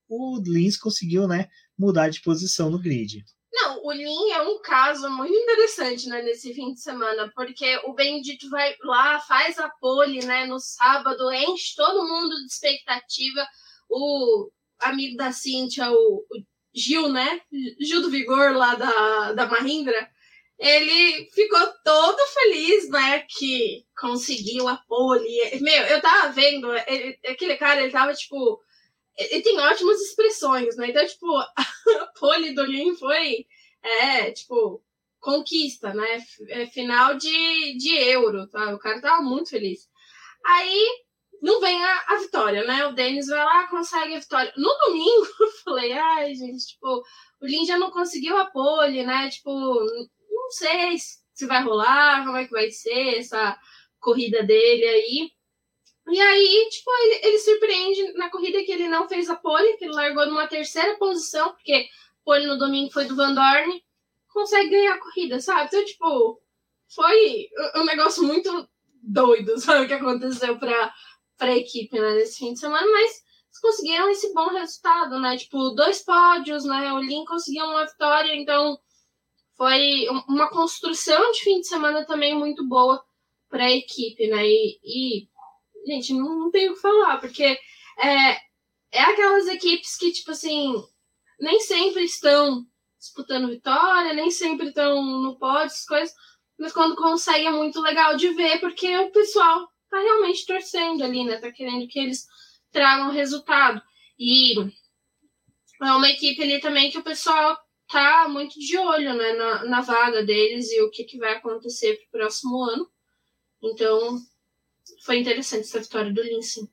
o Lins conseguiu, né, mudar de posição no grid. Não, o Lin é um caso muito interessante, né, nesse fim de semana, porque o Bendito vai lá, faz a pole, né, no sábado, enche todo mundo de expectativa. O amigo da Cíntia, o, o Gil, né, Gil do Vigor lá da, da Mahindra, ele ficou todo feliz, né, que conseguiu a pole. Meu, eu tava vendo, ele- aquele cara, ele tava, tipo, ele tem ótimas expressões, né, então, tipo, a pole do Lin foi, é, tipo, conquista, né, é, final de, de euro, tá, o cara tava muito feliz. Aí, não vem a, a vitória, né, o Denis vai lá, consegue a vitória. No domingo, eu falei, ai, gente, tipo, o Lin já não conseguiu a pole, né, tipo, não sei se vai rolar, como é que vai ser essa corrida dele aí. E aí, tipo, ele, ele surpreende na corrida que ele não fez a pole, que ele largou numa terceira posição, porque pole no domingo foi do Van Dorn, consegue ganhar a corrida, sabe? Então, tipo, foi um negócio muito doido, sabe, o que aconteceu pra, pra equipe, né, nesse fim de semana, mas conseguiram esse bom resultado, né? Tipo, dois pódios, né? O Lin conseguiu uma vitória, então foi um- uma construção de fim de semana também muito boa para a equipe, né? E, e, gente, não, não tenho o que falar, porque é, é aquelas equipes que, tipo assim, nem sempre estão disputando vitória, nem sempre estão no pódio, essas coisas, mas quando consegue é muito legal de ver, porque o pessoal tá realmente torcendo ali, né? Tá querendo que eles tragam resultado. E é uma equipe ali também que o pessoal tá muito de olho né, na, na vaga deles e o que, que vai acontecer pro próximo ano. Então, foi interessante essa vitória do Lince.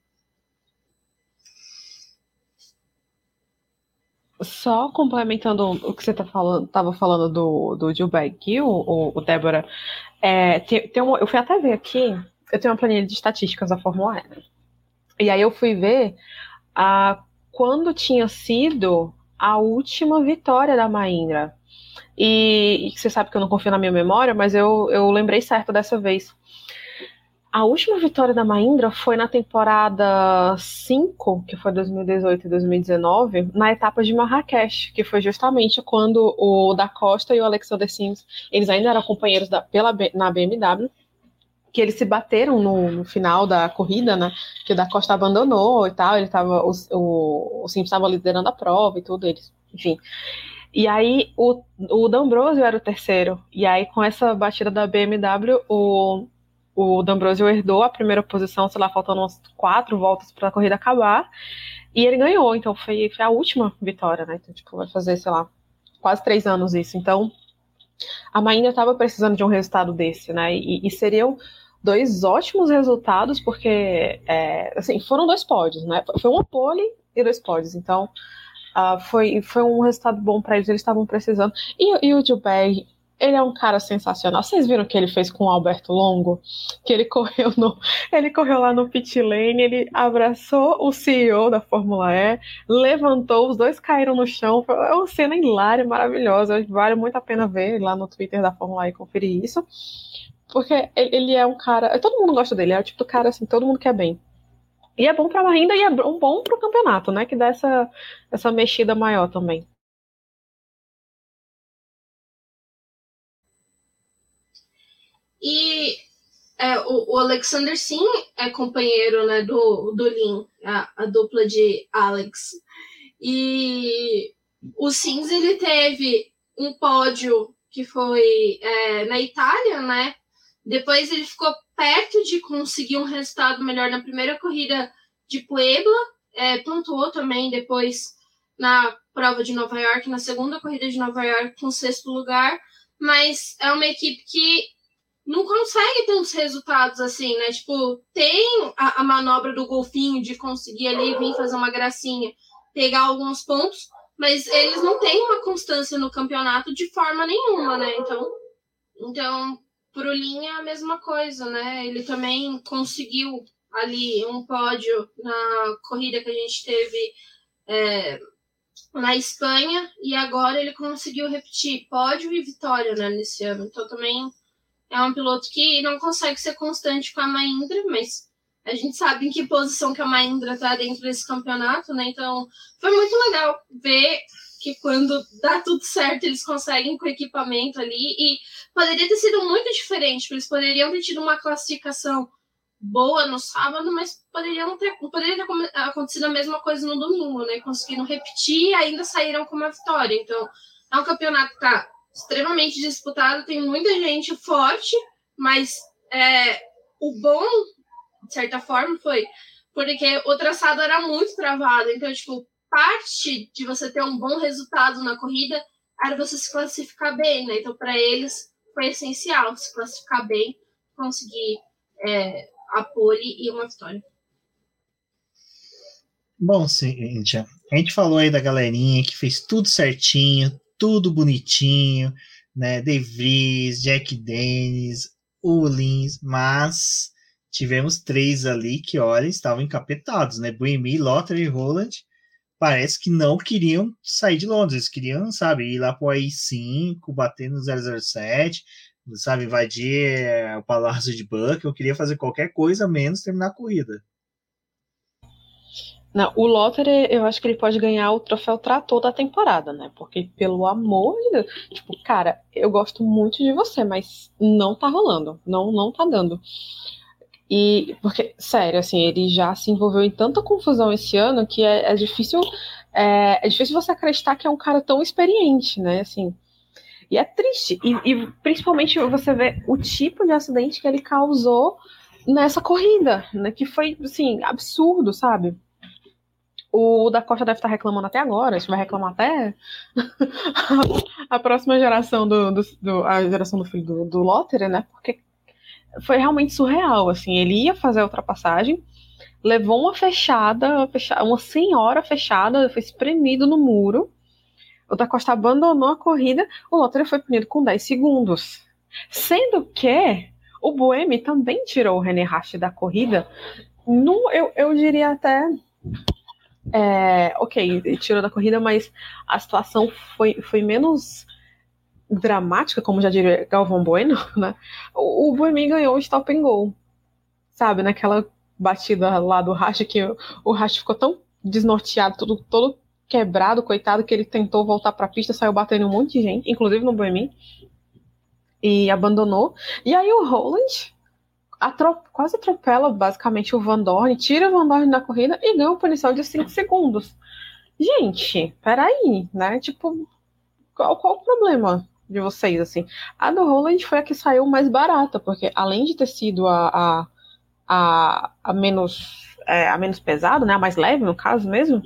Só complementando o que você tá falando, tava falando do, do Gilbert Gill, o, o Débora, é, tem, tem um, eu fui até ver aqui, eu tenho uma planilha de estatísticas da Fórmula E. né? E aí eu fui ver a, quando tinha sido a última vitória da Mahindra. E, e você sabe que eu não confio na minha memória, mas eu, eu lembrei certo dessa vez. A última vitória da Mahindra foi na temporada 5, que foi 2018 e 2019, na etapa de Marrakech, que foi justamente quando o Da Costa e o Alexander Sims, eles ainda eram companheiros da, pela, na BMW, que eles se bateram no, no, final da corrida, né? Que o da Costa abandonou e tal, ele tava, o, o, o Simpson estava liderando a prova e tudo, eles, enfim. E aí o, o D'Ambrosio era o terceiro. E aí com essa batida da BMW, o, o D'Ambrosio herdou a primeira posição, sei lá, faltando umas quatro voltas para a corrida acabar. E ele ganhou, então foi, foi a última vitória, né? Então, tipo, vai fazer, sei lá, quase três anos isso. Então, a Maína estava precisando de um resultado desse, né? E, e seriam dois ótimos resultados, porque é, assim, foram dois pódios, né? Foi uma pole e dois pódios, então uh, foi, foi um resultado bom para eles, eles estavam precisando. E, e o Gilbert, ele é um cara sensacional. Vocês viram o que ele fez com o Alberto Longo? Que ele correu no, ele correu lá no pit lane, ele abraçou o CEO da Fórmula E, levantou, os dois caíram no chão. Foi uma cena hilária, maravilhosa. Vale muito a pena ver lá no Twitter da Fórmula E conferir isso. Porque ele é um cara. Todo mundo gosta dele, é o tipo do cara assim, todo mundo quer bem. E é bom pra Marinda e é bom pro campeonato, né? Que dá essa, essa mexida maior também. E é, o, o, Alexander sim é companheiro né, do, do Lin, a, a dupla de Alex. E o Sims ele teve um pódio que foi é, na Itália, né? Depois ele ficou perto de conseguir um resultado melhor na primeira corrida de Puebla, é, pontuou também depois na prova de Nova York, na segunda corrida de Nova York, com sexto lugar, mas é uma equipe que não consegue ter resultados assim, né? Tipo, tem a, a manobra do golfinho de conseguir ali vir fazer uma gracinha, pegar alguns pontos, mas eles não têm uma constância no campeonato de forma nenhuma, né? Então, então Pro Linha é a mesma coisa, né? Ele também conseguiu ali um pódio na corrida que a gente teve é, na Espanha e agora ele conseguiu repetir pódio e vitória né, nesse ano. Então também é um piloto que não consegue ser constante com a Mahindra, mas a gente sabe em que posição que a Mahindra está dentro desse campeonato, né? Então foi muito legal ver que quando dá tudo certo, eles conseguem com o equipamento ali. E poderia ter sido muito diferente, eles poderiam ter tido uma classificação boa no sábado, mas poderiam ter, poderia ter acontecido a mesma coisa no domingo, né? Conseguiram repetir e ainda saíram com uma vitória. Então, é um campeonato que tá extremamente disputado, tem muita gente forte, mas é, o bom, de certa forma, foi porque o traçado era muito travado. Então, tipo, parte de você ter um bom resultado na corrida era você se classificar bem, né? Então, para eles foi essencial se classificar bem, conseguir é, a pole e uma vitória. Bom, Cíntia, a gente falou aí da galerinha que fez tudo certinho, tudo bonitinho, né? De Vries, Jack Dennis, Ulins, mas tivemos três ali que, olha, estavam encapetados, né? Buemi, Lotter e Roland parece que não queriam sair de Londres, eles queriam, sabe, ir lá pro AI-5, bater no 007, sabe, invadir eh, o Palácio de Buckingham, eu queria fazer qualquer coisa menos terminar a corrida. Não, o Lotter, eu acho que ele pode ganhar o troféu trator da temporada, né? Porque, pelo amor de Deus, tipo, cara, eu gosto muito de você, mas não tá rolando. Não, não tá dando. E, porque, sério, assim, ele já se envolveu em tanta confusão esse ano que é, é difícil. É, é, difícil você acreditar que é um cara tão experiente, né? Assim. E é triste. E, e principalmente você vê o tipo de acidente que ele causou nessa corrida, né? Que foi, assim, absurdo, sabe? O da Costa deve estar reclamando até agora, isso vai reclamar até a próxima geração do, do, do, a geração do filho do, do né? Porque foi realmente surreal, assim, ele ia fazer a ultrapassagem, levou uma fechada, uma senhora fechada, foi espremido no muro, o da Costa abandonou a corrida, o Lotterer foi punido com 10 segundos. Sendo que o Boemi também tirou o René Rache da corrida, no, eu, eu diria até é, ok, tirou da corrida, mas a situação foi, foi menos dramática, como já diria Galvão Bueno, né? O, o Boemi ganhou o stop and go. Sabe, naquela batida lá do Racha que o, o Racha ficou tão desnorteado, todo, todo quebrado, coitado, que ele tentou voltar para a pista, saiu batendo um monte de gente, inclusive no Boemi, e abandonou. E aí o Roland, atrop quase atropela basicamente o Van Dorn, tira o Van Dorn da corrida e ganha uma punição de 5 segundos. Gente, peraí, né? Tipo, qual, qual o problema de vocês, assim? A do Roland foi a que saiu mais barata, porque além de ter sido a, a, a, a menos, é, a menos pesada, né? A mais leve, no caso mesmo,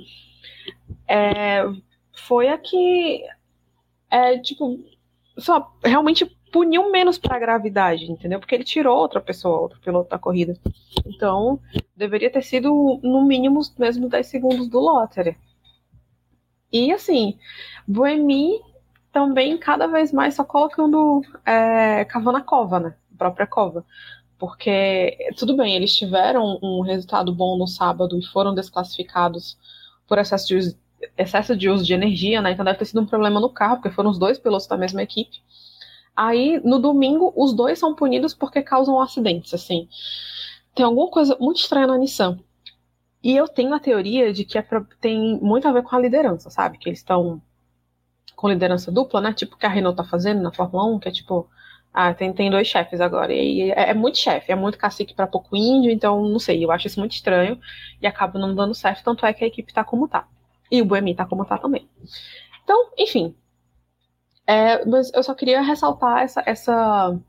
é, foi a que, é, tipo, só realmente puniu menos para a gravidade, entendeu? Porque ele tirou outra pessoa, outro piloto da corrida. Então, deveria ter sido no mínimo mesmo 10 segundos do Lottery. E assim, Boemi também cada vez mais só colocando é, cavando a cova, né? A própria cova. Porque, tudo bem, eles tiveram um resultado bom no sábado e foram desclassificados por excesso de, excesso de uso de energia, né? Então deve ter sido um problema no carro, porque foram os dois pilotos da mesma equipe. Aí, no domingo, os dois são punidos porque causam acidentes, assim. Tem alguma coisa muito estranha na Nissan. E eu tenho a teoria de que é pra, tem muito a ver com a liderança, sabe? Que eles estão com liderança dupla, né? Tipo o que a Renault tá fazendo na Fórmula 1, que é tipo, ah, tem, tem dois chefes agora. E é, é muito chefe, é muito cacique para pouco índio, então não sei, eu acho isso muito estranho e acaba não dando certo, tanto é que a equipe tá como tá. E o Boemi tá como tá também. Então, enfim, é, mas eu só queria ressaltar essa, essa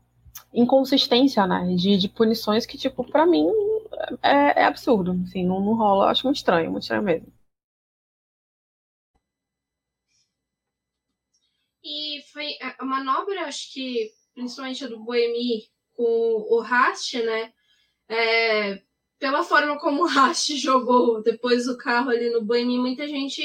inconsistência, né? De, de punições que, tipo, para mim é, é, absurdo. Assim, não, não rola. Eu acho muito estranho, muito estranho mesmo. E foi a manobra, acho que, principalmente a do Boemi com o Rast, né? É, pela forma como o Rast jogou depois do carro ali no Boemi, muita gente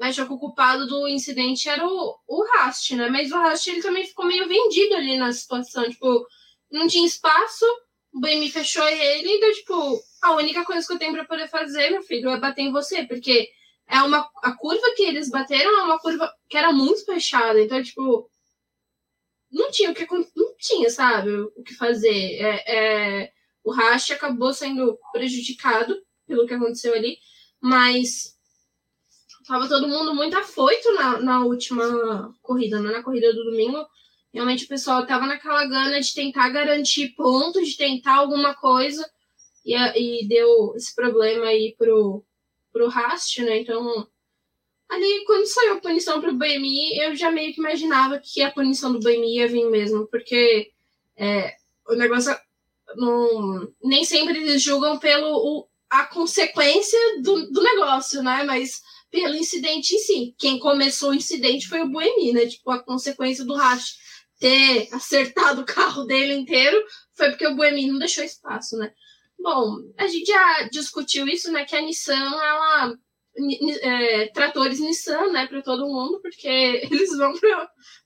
achou que o culpado do incidente era o, o Rast, né? Mas o Rast ele também ficou meio vendido ali na situação. Tipo, não tinha espaço, o BM fechou ele e deu, tipo, a única coisa que eu tenho pra poder fazer, meu filho, é bater em você, porque é uma, a curva que eles bateram é uma curva que era muito fechada, então, tipo, não tinha o que não tinha, sabe, o que fazer. É, é, o Rast acabou sendo prejudicado pelo que aconteceu ali, mas Tava todo mundo muito afoito na, na última corrida, né? Na corrida do domingo. Realmente o pessoal tava naquela gana de tentar garantir pontos, de tentar alguma coisa. E, e deu esse problema aí pro, pro Rast, né? Então, ali, quando saiu a punição pro BMI, eu já meio que imaginava que a punição do BMI ia vir mesmo, porque é, o negócio não, nem sempre eles julgam pelo o, a consequência do, do negócio, né? Mas pelo incidente em si. Quem começou o incidente foi o Buemi, né? Tipo, a consequência do Rash ter acertado o carro dele inteiro foi porque o Buemi não deixou espaço, né? Bom, a gente já discutiu isso, né? Que a Nissan, ela. É, tratores Nissan, né? Para todo mundo, porque eles vão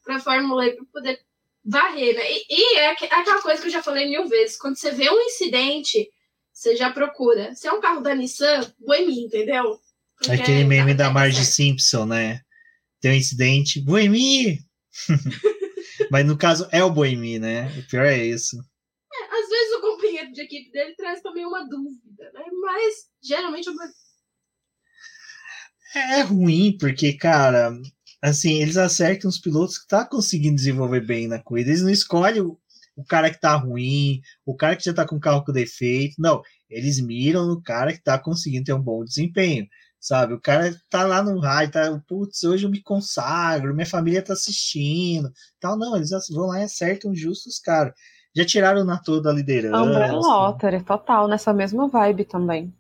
para a Fórmula E para poder varrer, né? E, e é aquela coisa que eu já falei mil vezes: quando você vê um incidente, você já procura. Se é um carro da Nissan, Buemi, entendeu? Aquele meme da Marge Simpson, né? Tem um incidente, Boemi! Mas no caso é o Boemi, né? O pior é isso. É, às vezes o companheiro de equipe dele traz também uma dúvida, né? Mas geralmente o é, é ruim, porque, cara, assim, eles acertam os pilotos que tá conseguindo desenvolver bem na corrida. Eles não escolhem o, o cara que tá ruim, o cara que já tá com carro com defeito. Não, eles miram no cara que tá conseguindo ter um bom desempenho sabe? O cara tá lá no rádio, tá, putz, hoje eu me consagro, minha família tá assistindo, tal, não, eles vão lá e acertam justos cara. Já tiraram o Nato da liderança. André Lotter, total, nessa mesma vibe também.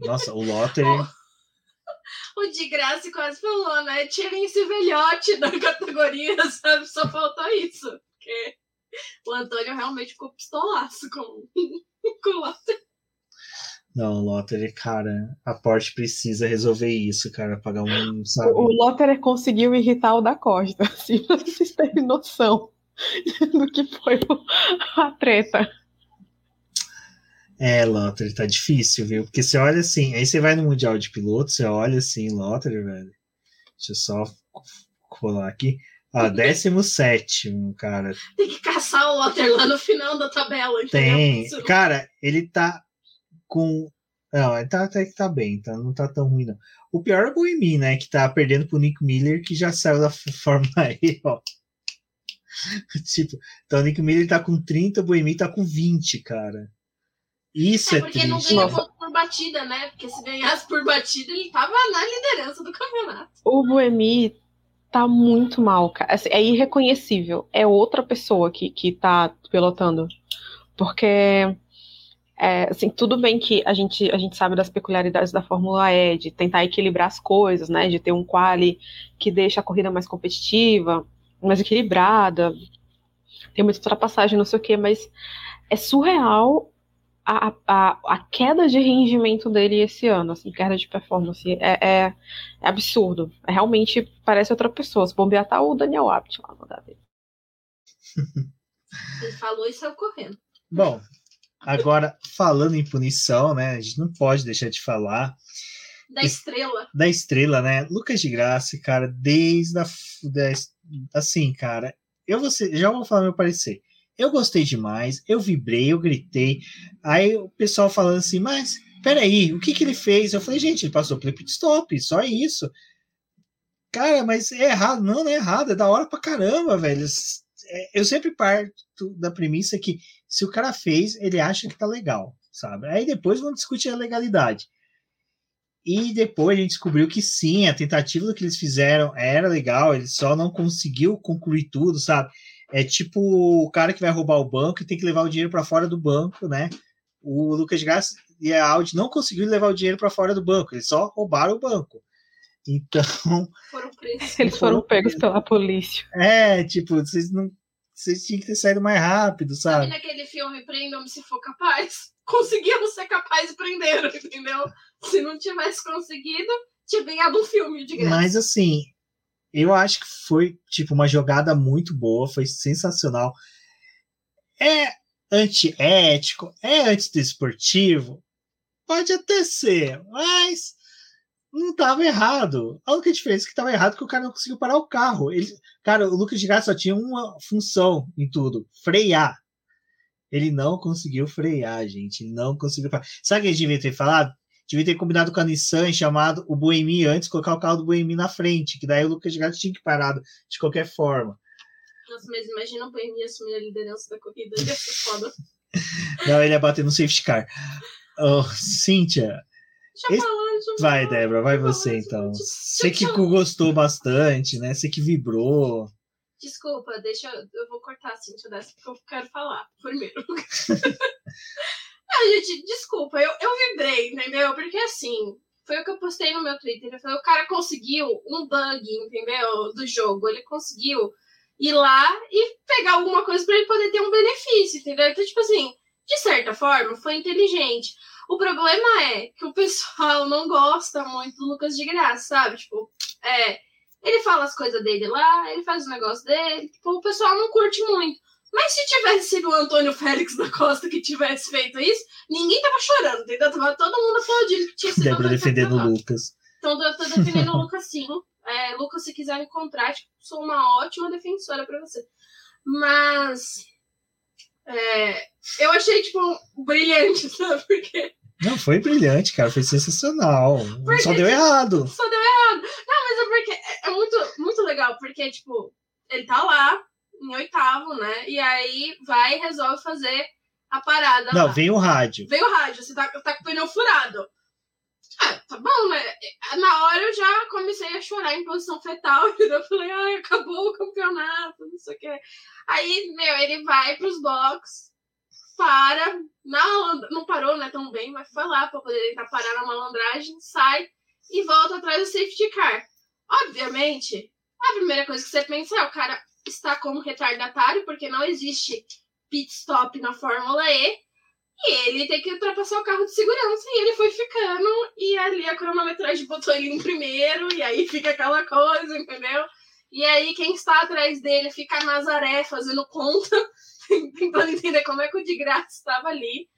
Nossa, o Lotter... o de graça quase falou, né? Tirem esse velhote da categoria, sabe? Só faltou isso. Porque o Antônio realmente ficou pistolaço com, com o Lotter. Não, Lotterer, cara, a Porsche precisa resolver isso, cara, pagar um, sabe? O Lotterer conseguiu irritar o da Costa, se vocês terem noção do que foi a treta. É, Lotterer, tá difícil, viu? Porque você olha assim, aí você vai no Mundial de Pilotos, você olha assim, Lotterer, velho. Deixa eu só colar aqui. Ah, 17, cara. Tem que caçar o Lotter lá no final da tabela. Tem. Cara, ele tá com. Não, ele tá, até que tá bem, tá, não tá tão ruim, não. O pior é o Boemi, né? Que tá perdendo pro Nick Miller, que já saiu da Fórmula E, ó. tipo, então o Nick Miller tá com 30, o Boemi tá com 20, cara. Isso é, é porque triste. não ganha ponto por batida, né? Porque se ganhasse por batida, ele tava na liderança do campeonato. O Boemi tá muito mal, cara. Assim, é irreconhecível. É outra pessoa que, que tá pilotando. Porque, é, assim, tudo bem que a gente, a gente sabe das peculiaridades da Fórmula E, de tentar equilibrar as coisas, né? De ter um quali que deixa a corrida mais competitiva, mais equilibrada. Tem muita ultrapassagem, não sei o quê, mas é surreal a, a, a, queda de rendimento dele esse ano, assim, queda de performance, é, é, é absurdo. É, realmente parece outra pessoa. Se bombear tá o Daniel Abt lá no lugar dele. Ele falou e saiu correndo. Bom, agora falando em punição, né? A gente não pode deixar de falar. Da estrela. Da estrela, né? Lucas de Graça, cara, desde a. assim, cara, eu vou ser, já vou falar meu parecer. Eu gostei demais, eu vibrei, eu gritei. Aí o pessoal falando assim, mas peraí, o que, que ele fez? Eu falei, gente, ele passou pelo pit stop, só isso. Cara, mas é errado. Não, não é errado, é da hora pra caramba, velho. É, eu sempre parto da premissa que se o cara fez, ele acha que tá legal, sabe? Aí depois vamos discutir a legalidade. E depois a gente descobriu que sim, a tentativa do que eles fizeram era legal, ele só não conseguiu concluir tudo, sabe? É tipo o cara que vai roubar o banco e tem que levar o dinheiro para fora do banco, né? O Lucas Graça e a Audi não conseguiram levar o dinheiro para fora do banco, eles só roubaram o banco. Então. Foram eles foram, pegos pela polícia. É, tipo, vocês não. Vocês tinham que ter saído mais rápido, sabe? Sabe naquele filme Prendam-me se for capaz? Conseguiram ser capazes e prenderam, entendeu? Se não tivesse conseguido, tinha ganhado um filme de graça. Mas assim, eu acho que foi tipo uma jogada muito boa, foi sensacional. É antiético, é antidesportivo, pode até ser, mas não estava errado. A única diferença é que estava errado é que o cara não conseguiu parar o carro. Ele, cara, o Lucas de Graça só tinha uma função em tudo: frear. Ele não conseguiu frear, gente. Ele não conseguiu parar. Sabe o que ele devia ter falado? devia ter combinado com a Nissan chamado o Boemi antes, colocar o carro do Boemi na frente, que daí o Lucas Gato tinha que parar de qualquer forma. Nossa, mas imagina o Boemi assumir a liderança da corrida, ia ser foda. Não, ele ia bater no safety car. Oh, Cíntia. Esse... vai, Débora, vai você então. Você que gostou bastante, né? Você que vibrou. Desculpa, deixa eu. Eu vou cortar a Cíntia dessa porque eu quero falar primeiro. Ah, gente, desculpa, eu, eu vibrei, entendeu? Porque assim, foi o que eu postei no meu Twitter. Eu falei, o cara conseguiu um bug, entendeu? Do jogo. Ele conseguiu ir lá e pegar alguma coisa para ele poder ter um benefício, entendeu? Então, tipo assim, de certa forma, foi inteligente. O problema é que o pessoal não gosta muito do Lucas de Graça, sabe? Tipo, é. Ele fala as coisas dele lá, ele faz o negócio dele, tipo, o pessoal não curte muito. Mas se tivesse sido o Antônio Félix da Costa que tivesse feito isso, ninguém tava chorando, entendeu? Tava todo mundo aplaudindo que tinha sido Débora defendendo o Lucas. Então eu tô defendendo o Lucas sim. É, Lucas, se quiser me encontrar, tipo, sou uma ótima defensora para você. Mas é, eu achei, tipo, brilhante, sabe? Porque. Não, foi brilhante, cara. Foi sensacional. Porque, só deu tipo, errado. Só deu errado. Não, mas é porque é, é muito, muito legal, porque, tipo, ele tá lá, em oitavo, né? E aí vai e resolve fazer a parada. Não, lá. vem o rádio. Vem o rádio, você tá, tá com o pneu furado. Ah, tá bom, né? Na hora eu já comecei a chorar em posição fetal. E eu falei, ai, acabou o campeonato, não sei o quê. Aí, meu, ele vai pros box, para, na, não parou, né, tão bem, mas foi lá pra poder tentar parar na malandragem, sai e volta atrás do safety car. Obviamente, a primeira coisa que você pensa é o cara está como retardatário, porque não existe pit stop na Fórmula E. E ele tem que ultrapassar o carro de segurança. E ele foi ficando. E ali a cronometragem botou ele em primeiro. E aí fica aquela coisa, entendeu? E aí quem está atrás dele fica Nazaré fazendo conta. tentando entender como é que o de graça estava ali.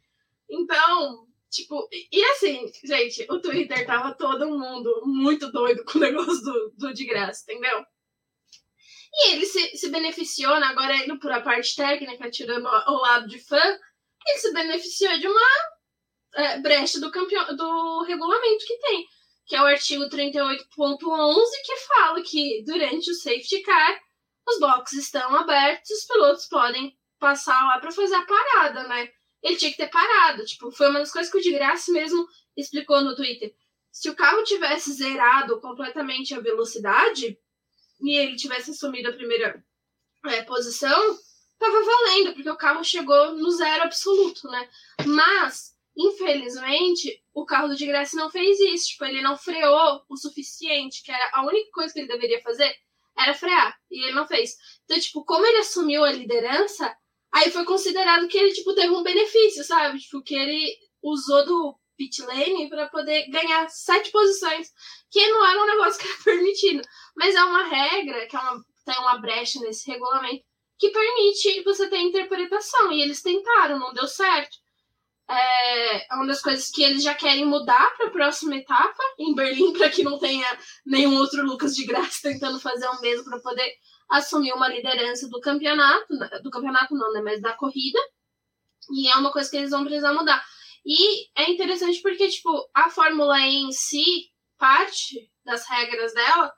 Então, tipo. E assim, gente, o Twitter tava todo mundo muito doido com o negócio do, do de graça, entendeu? E ele se, se beneficiou, né, agora indo por a parte técnica, tirando o lado de fã, ele se beneficiou de uma é, brecha do, campeão, do regulamento que tem, que é o artigo 38.11, que fala que durante o safety car os boxes estão abertos, os pilotos podem passar lá para fazer a parada, né? Ele tinha que ter parado. Tipo, foi uma das coisas que o de graça mesmo explicou no Twitter. Se o carro tivesse zerado completamente a velocidade e ele tivesse assumido a primeira é, posição, tava valendo, porque o carro chegou no zero absoluto, né? Mas, infelizmente, o carro do de graça não fez isso. Tipo, ele não freou o suficiente, que era a única coisa que ele deveria fazer era frear. E ele não fez. Então, tipo, como ele assumiu a liderança, aí foi considerado que ele, tipo, teve um benefício, sabe? Tipo, que ele usou do pit lane para poder ganhar sete posições, que não era um negócio que era permitido. Mas é uma regra, que é uma, tem uma brecha nesse regulamento, que permite você ter interpretação. E eles tentaram, não deu certo. É, é uma das coisas que eles já querem mudar para a próxima etapa em Berlim, para que não tenha nenhum outro Lucas de graça tentando fazer o mesmo para poder assumir uma liderança do campeonato, do campeonato não, né, mas da corrida. E é uma coisa que eles vão precisar mudar. E é interessante porque, tipo, a Fórmula E em si, parte das regras dela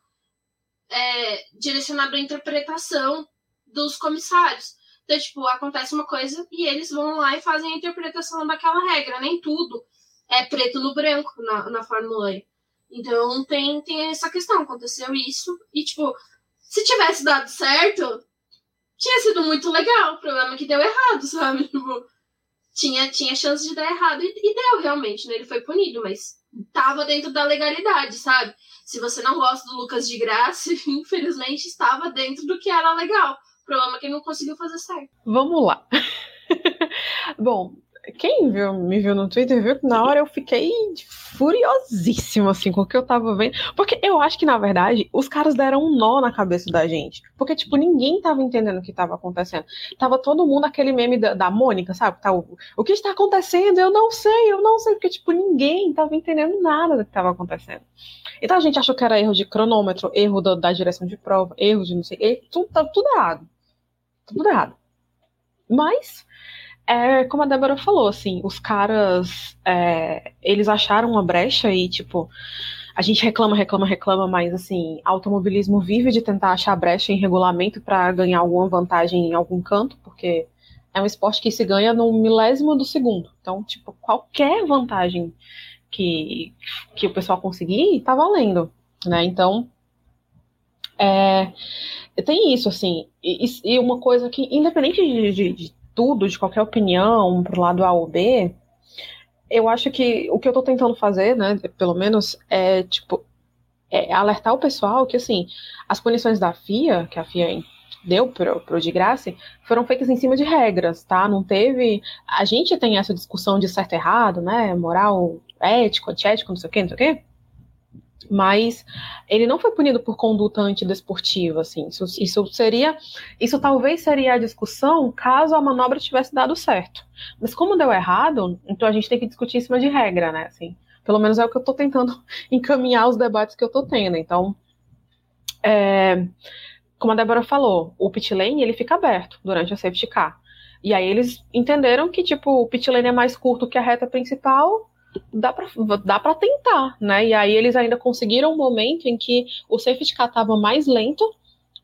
é direcionada à interpretação dos comissários. Então, tipo, acontece uma coisa e eles vão lá e fazem a interpretação daquela regra. Nem tudo é preto no branco na, na Fórmula E. Então tem, tem essa questão, aconteceu isso. E, tipo, se tivesse dado certo, tinha sido muito legal. O problema é que deu errado, sabe? Tipo, tinha, tinha chance de dar errado. E, e deu, realmente, né? Ele foi punido, mas tava dentro da legalidade, sabe? Se você não gosta do Lucas de Graça, infelizmente estava dentro do que era legal. O problema é que ele não conseguiu fazer certo. Vamos lá. Bom, quem viu, me viu no Twitter viu que na hora eu fiquei furiosíssima, assim, com o que eu tava vendo. Porque eu acho que, na verdade, os caras deram um nó na cabeça da gente. Porque, tipo, ninguém tava entendendo o que tava acontecendo. Tava todo mundo aquele meme da, da Mônica, sabe? Tá, o, o que está acontecendo? Eu não sei, eu não sei. Porque, tipo, ninguém tava entendendo nada do que tava acontecendo. Então a gente achou que era erro de cronômetro, erro do, da direção de prova, erro de não sei. Erro, tudo, tudo errado. Tudo errado. Mas é como a Débora falou, assim, os caras, é, eles acharam uma brecha e, tipo, a gente reclama, reclama, reclama, mas, assim, automobilismo vive de tentar achar brecha em regulamento para ganhar alguma vantagem em algum canto, porque é um esporte que se ganha no milésimo do segundo. Então, tipo, qualquer vantagem que, que o pessoal conseguir, tá valendo, né? Então, é, tem isso, assim, e, e uma coisa que, independente de, de, de tudo, de qualquer opinião, pro lado A ou B, eu acho que o que eu tô tentando fazer, né, pelo menos, é, tipo, é alertar o pessoal que, assim, as punições da FIA, que a FIA deu pro, pro de graça, foram feitas em cima de regras, tá? Não teve. A gente tem essa discussão de certo e errado, né? Moral, ético, antiético, não sei o quê, não sei o quê mas ele não foi punido por conduta antidesportiva, assim. Isso, isso seria, isso talvez seria a discussão caso a manobra tivesse dado certo. Mas como deu errado, então a gente tem que discutir em cima de regra, né? Assim, pelo menos é o que eu estou tentando encaminhar os debates que eu estou tendo. Então, é, como a Débora falou, o pit lane ele fica aberto durante a safety car. E aí eles entenderam que tipo o pit lane é mais curto que a reta principal dá para dá para tentar, né? E aí eles ainda conseguiram um momento em que o safety car estava mais lento,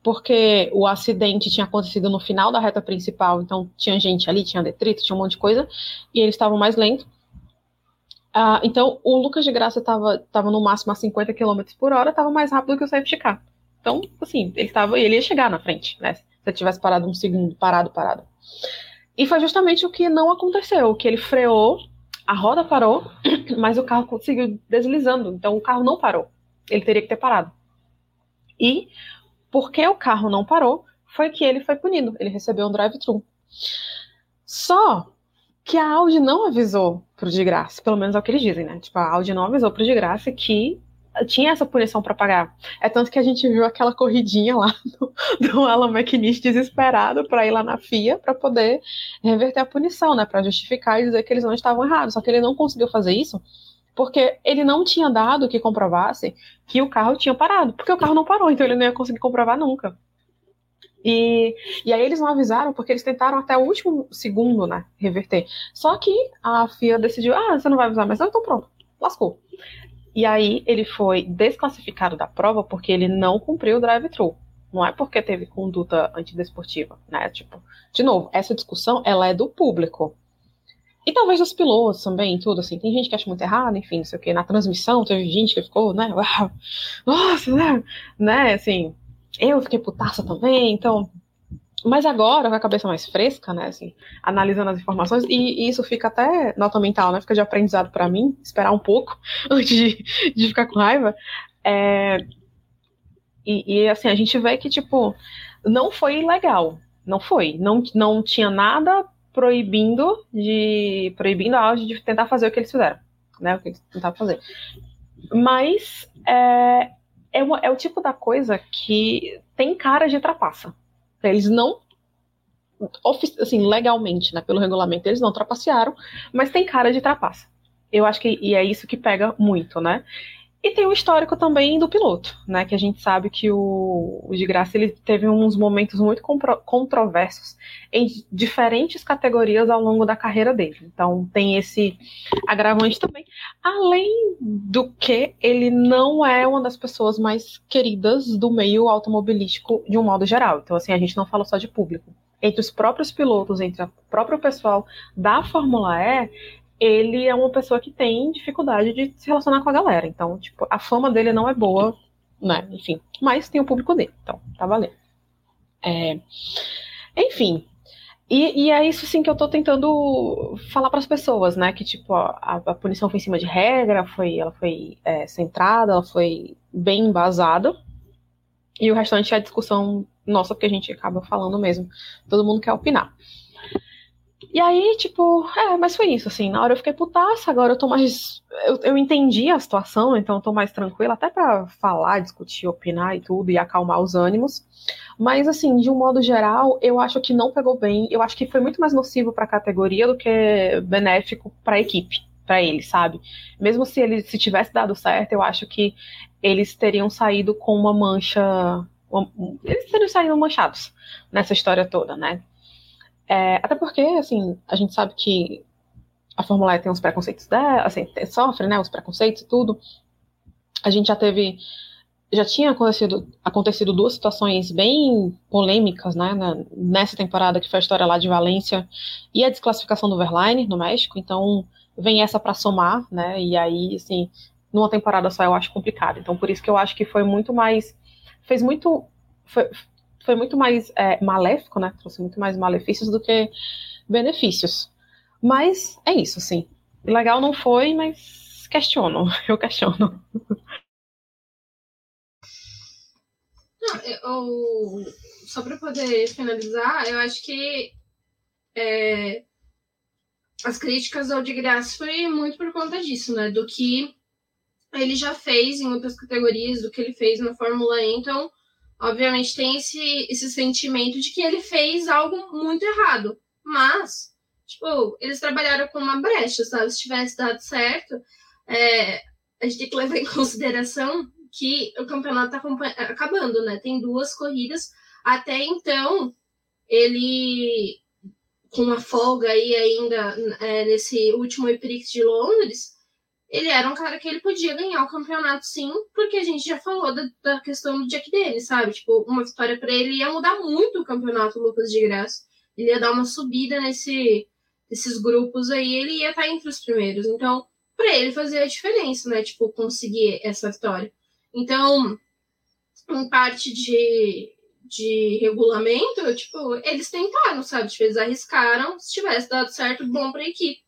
porque o acidente tinha acontecido no final da reta principal, então tinha gente ali, tinha detrito, tinha um monte de coisa, e eles estavam mais lentos. Uh, então o Lucas de Graça estava tava no máximo a 50 km por hora, estava mais rápido que o safety car. Então, assim, ele, tava, ele ia chegar na frente, né? Se ele tivesse parado um segundo, parado, parado. E foi justamente o que não aconteceu, que ele freou a roda parou, mas o carro conseguiu deslizando, então o carro não parou. Ele teria que ter parado. E porque o carro não parou, foi que ele foi punido. Ele recebeu um drive-thru. Só que a Audi não avisou pro de graça, pelo menos é o que eles dizem, né? Tipo, a Audi não avisou pro de graça que tinha essa punição para pagar. É tanto que a gente viu aquela corridinha lá do, do Alan McNish desesperado para ir lá na FIA para poder reverter a punição, né, para justificar e dizer que eles não estavam errados. Só que ele não conseguiu fazer isso porque ele não tinha dado que comprovasse que o carro tinha parado, porque o carro não parou, então ele não ia conseguir comprovar nunca. E, e aí eles não avisaram porque eles tentaram até o último segundo, né, reverter. Só que a FIA decidiu, ah, você não vai avisar mais não, então pronto, lascou. E aí ele foi desclassificado da prova porque ele não cumpriu o drive-thru. Não é porque teve conduta antidesportiva, né? Tipo, de novo, essa discussão ela é do público. E talvez dos pilotos também, tudo assim. Tem gente que acha muito errado, enfim, não sei o que. Na transmissão teve gente que ficou, né? Uau, nossa, né? né? Assim, eu fiquei putaça também, então. Mas agora, com a cabeça mais fresca, né? Assim, analisando as informações, e, e isso fica até nota mental, né? Fica de aprendizado para mim, esperar um pouco antes de, de ficar com raiva. É, e, e, assim, a gente vê que, tipo, não foi legal. Não foi. Não, não tinha nada proibindo de. proibindo a Audi de tentar fazer o que eles fizeram. Né? O que eles tentaram fazer. Mas é, é, é o tipo da coisa que tem cara de trapaça. Eles não assim, legalmente, né, pelo regulamento, eles não trapacearam, mas tem cara de trapaça. Eu acho que e é isso que pega muito, né? E tem o histórico também do piloto, né? Que a gente sabe que o, o de graça ele teve uns momentos muito controversos em diferentes categorias ao longo da carreira dele. Então tem esse agravante também. Além do que ele não é uma das pessoas mais queridas do meio automobilístico de um modo geral. Então assim a gente não fala só de público entre os próprios pilotos, entre o próprio pessoal da Fórmula E, ele é uma pessoa que tem dificuldade de se relacionar com a galera. Então, tipo, a fama dele não é boa, né? Enfim, mas tem o público dele, então tá valendo. É... Enfim. E, e, é isso sim que eu tô tentando falar para as pessoas, né? Que tipo a, a, punição foi em cima de regra, foi, ela foi é, centrada, ela foi bem embasada. E o restante é a discussão nossa, porque a gente acaba falando mesmo. Todo mundo quer opinar. E aí, tipo, é, mas foi isso, assim. Na hora eu fiquei putaça, agora eu tô mais. Eu, eu entendi a situação, então eu tô mais tranquila, até para falar, discutir, opinar e tudo, e acalmar os ânimos. Mas, assim, de um modo geral, eu acho que não pegou bem. Eu acho que foi muito mais nocivo para a categoria do que benéfico para a equipe, para ele, sabe? Mesmo se ele se tivesse dado certo, eu acho que eles teriam saído com uma mancha. Uma, eles teriam saído manchados nessa história toda, né? É, até porque, assim, a gente sabe que a Fórmula E tem uns preconceitos dela, assim, sofre, né, os preconceitos e tudo. A gente já teve, já tinha acontecido, acontecido duas situações bem polêmicas, né, nessa temporada, que foi a história lá de Valência e a desclassificação do Verlaine no México, então vem essa para somar, né, e aí, assim, numa temporada só eu acho complicado. Então, por isso que eu acho que foi muito mais, fez muito, foi, foi muito mais é, maléfico, né? Trouxe muito mais malefícios do que benefícios. Mas é isso, sim. Legal não foi, mas questiono. Eu questiono. Não, eu, só para poder finalizar, eu acho que é, as críticas ao de graça foi muito por conta disso, né? Do que ele já fez em outras categorias, do que ele fez na Fórmula E. Então, obviamente tem esse, esse sentimento de que ele fez algo muito errado. Mas, tipo, eles trabalharam com uma brecha, sabe? Se tivesse dado certo, é, a gente tem que levar em consideração que o campeonato tá acabando, né? Tem duas corridas. Até então, ele, com uma folga aí ainda é, nesse último Prix de Londres, ele era um cara que ele podia ganhar o campeonato sim, porque a gente já falou da, da questão do Jack dele, sabe? Tipo, uma vitória para ele ia mudar muito o campeonato Lucas de Graça. Ele ia dar uma subida nesse, nesses grupos aí, ele ia estar entre os primeiros. Então, para ele fazer a diferença, né? Tipo, conseguir essa vitória. Então, em parte de, de regulamento, tipo, eles tentaram, sabe? Tipo, eles arriscaram. Se tivesse dado certo, bom para a equipe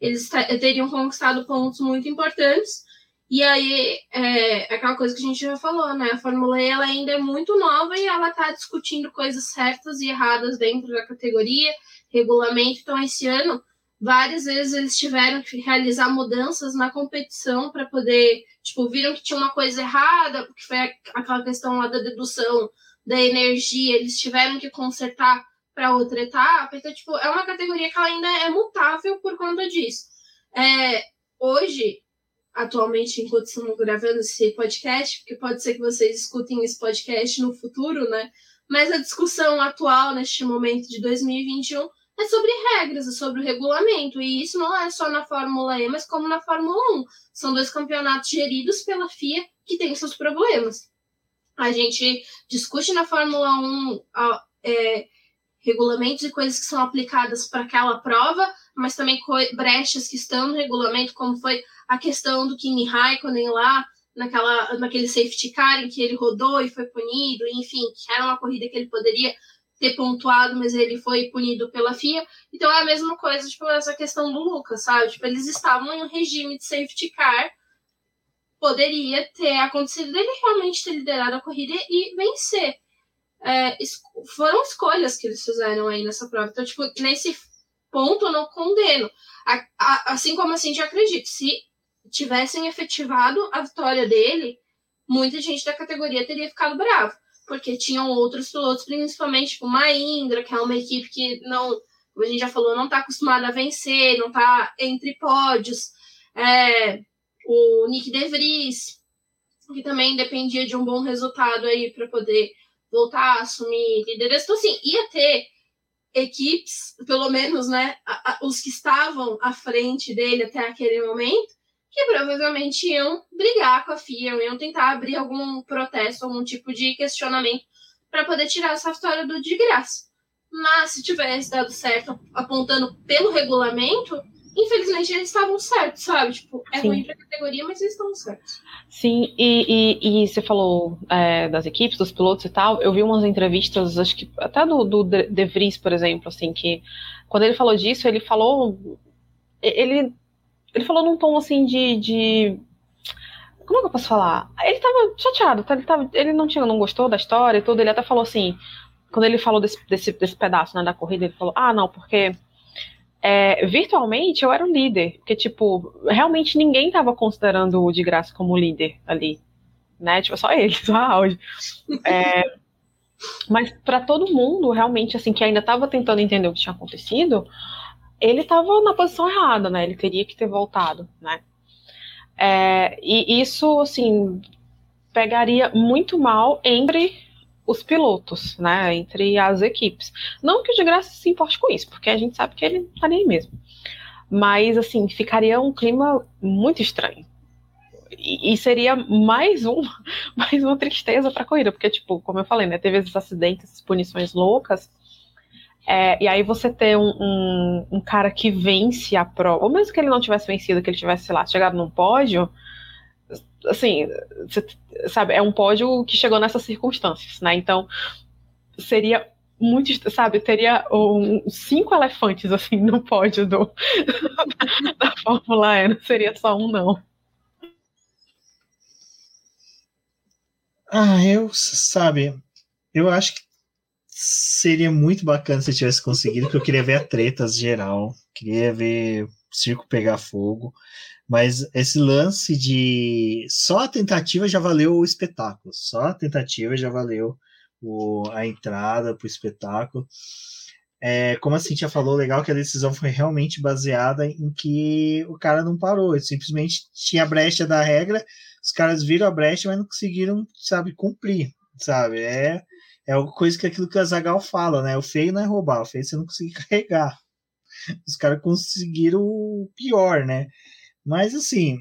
eles teriam conquistado pontos muito importantes. E aí, é, aquela coisa que a gente já falou, né? A Fórmula E ela ainda é muito nova e ela está discutindo coisas certas e erradas dentro da categoria, regulamento. Então, esse ano, várias vezes eles tiveram que realizar mudanças na competição para poder, tipo, viram que tinha uma coisa errada, porque foi aquela questão lá da dedução da energia, eles tiveram que consertar para outra etapa. Então, tipo, é uma categoria que ela ainda é mutável por conta disso. É, hoje, atualmente, enquanto estamos gravando esse podcast, porque pode ser que vocês escutem esse podcast no futuro, né? Mas a discussão atual, neste momento de 2021, é sobre regras, é sobre o regulamento. E isso não é só na Fórmula E, mas como na Fórmula 1. São dois campeonatos geridos pela FIA que têm seus problemas. A gente discute na Fórmula 1 é, regulamentos e coisas que são aplicadas para aquela prova, mas também brechas que estão no regulamento, como foi a questão do Kimi Raikkonen lá, naquela, naquele safety car em que ele rodou e foi punido, enfim, que era uma corrida que ele poderia ter pontuado, mas ele foi punido pela FIA. Então é a mesma coisa, tipo, essa questão do Lucas, sabe? Tipo, eles estavam em um regime de safety car, poderia ter acontecido dele realmente ter liderado a corrida e vencer. É, foram escolhas que eles fizeram aí nessa prova. Então, tipo, nesse ponto eu não condeno. A, a, assim como assim, já acredito, se tivessem efetivado a vitória dele, muita gente da categoria teria ficado bravo. Porque tinham outros pilotos, principalmente tipo Mahindra, que é uma equipe que não, como a gente já falou, não está acostumada a vencer, não está entre pódios. É, o Nick DeVries, que também dependia de um bom resultado aí para poder voltar a assumir liderança. Então, assim, ia ter equipes, pelo menos, né, a, a, os que estavam à frente dele até aquele momento, que provavelmente iam brigar com a FIA, iam tentar abrir algum protesto, algum tipo de questionamento para poder tirar essa vitória do de graça. Mas se tivesse dado certo apontando pelo regulamento, infelizmente eles estavam certos, sabe? Tipo, é Sim. ruim pra categoria, mas eles estão certos. Sim, e, e, e você falou é, das equipes, dos pilotos e tal. Eu vi umas entrevistas, acho que até do, do De Vries, por exemplo, assim, que quando ele falou disso, ele falou. Ele, ele falou num tom assim de, de como é que eu posso falar? Ele tava chateado, tá? ele, tava, ele não tinha, não gostou da história e tudo, ele até falou assim, quando ele falou desse, desse, desse pedaço né, da corrida, ele falou, ah, não, porque é, virtualmente eu era o líder, porque, tipo, realmente ninguém estava considerando o de graça como líder ali, né? Tipo, só ele, só a áudio. É, mas para todo mundo, realmente, assim, que ainda estava tentando entender o que tinha acontecido, ele estava na posição errada, né? Ele teria que ter voltado, né? É, e isso, assim, pegaria muito mal entre os pilotos, né, entre as equipes. Não que o de graça se importe com isso, porque a gente sabe que ele tá nem mesmo. Mas, assim, ficaria um clima muito estranho. E, e seria mais, um, mais uma tristeza para a corrida, porque, tipo, como eu falei, né, teve esses acidentes, essas punições loucas. É, e aí você ter um, um, um, cara que vence a prova, ou mesmo que ele não tivesse vencido, que ele tivesse, sei lá, chegado num pódio, assim, sabe, é um pódio que chegou nessas circunstâncias, né? Então, seria muito, sabe, teria um, cinco elefantes, assim, no pódio do, da Fórmula E, não seria só um, não. Ah, eu, sabe, eu acho que seria muito bacana se tivesse conseguido, porque eu queria ver a tretas geral, queria ver circo pegar fogo. Mas esse lance de só a tentativa já valeu o espetáculo, só a tentativa já valeu o, a entrada para o espetáculo. É, como a Cintia falou, legal que a decisão foi realmente baseada em que o cara não parou, ele simplesmente tinha a brecha da regra, os caras viram a brecha, mas não conseguiram, sabe, cumprir, sabe? É, é coisa que aquilo que a Zagal fala, né? O feio não é roubar, o feio é você não conseguir carregar. Os caras conseguiram o pior, né? Mas assim,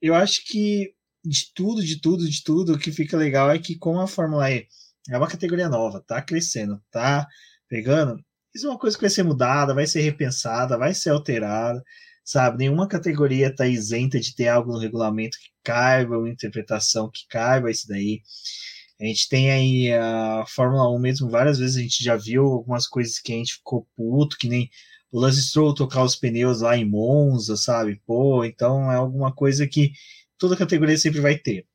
eu acho que de tudo, de tudo, de tudo, o que fica legal é que com a Fórmula E é uma categoria nova, tá crescendo, tá pegando. Isso é uma coisa que vai ser mudada, vai ser repensada, vai ser alterada, sabe? Nenhuma categoria tá isenta de ter algo no regulamento que caiba, uma interpretação que caiba isso daí. A gente tem aí a Fórmula 1 mesmo, várias vezes a gente já viu algumas coisas que a gente ficou puto, que nem o Lance Stroll tocar os pneus lá em Monza, sabe? Pô, então é alguma coisa que toda categoria sempre vai ter.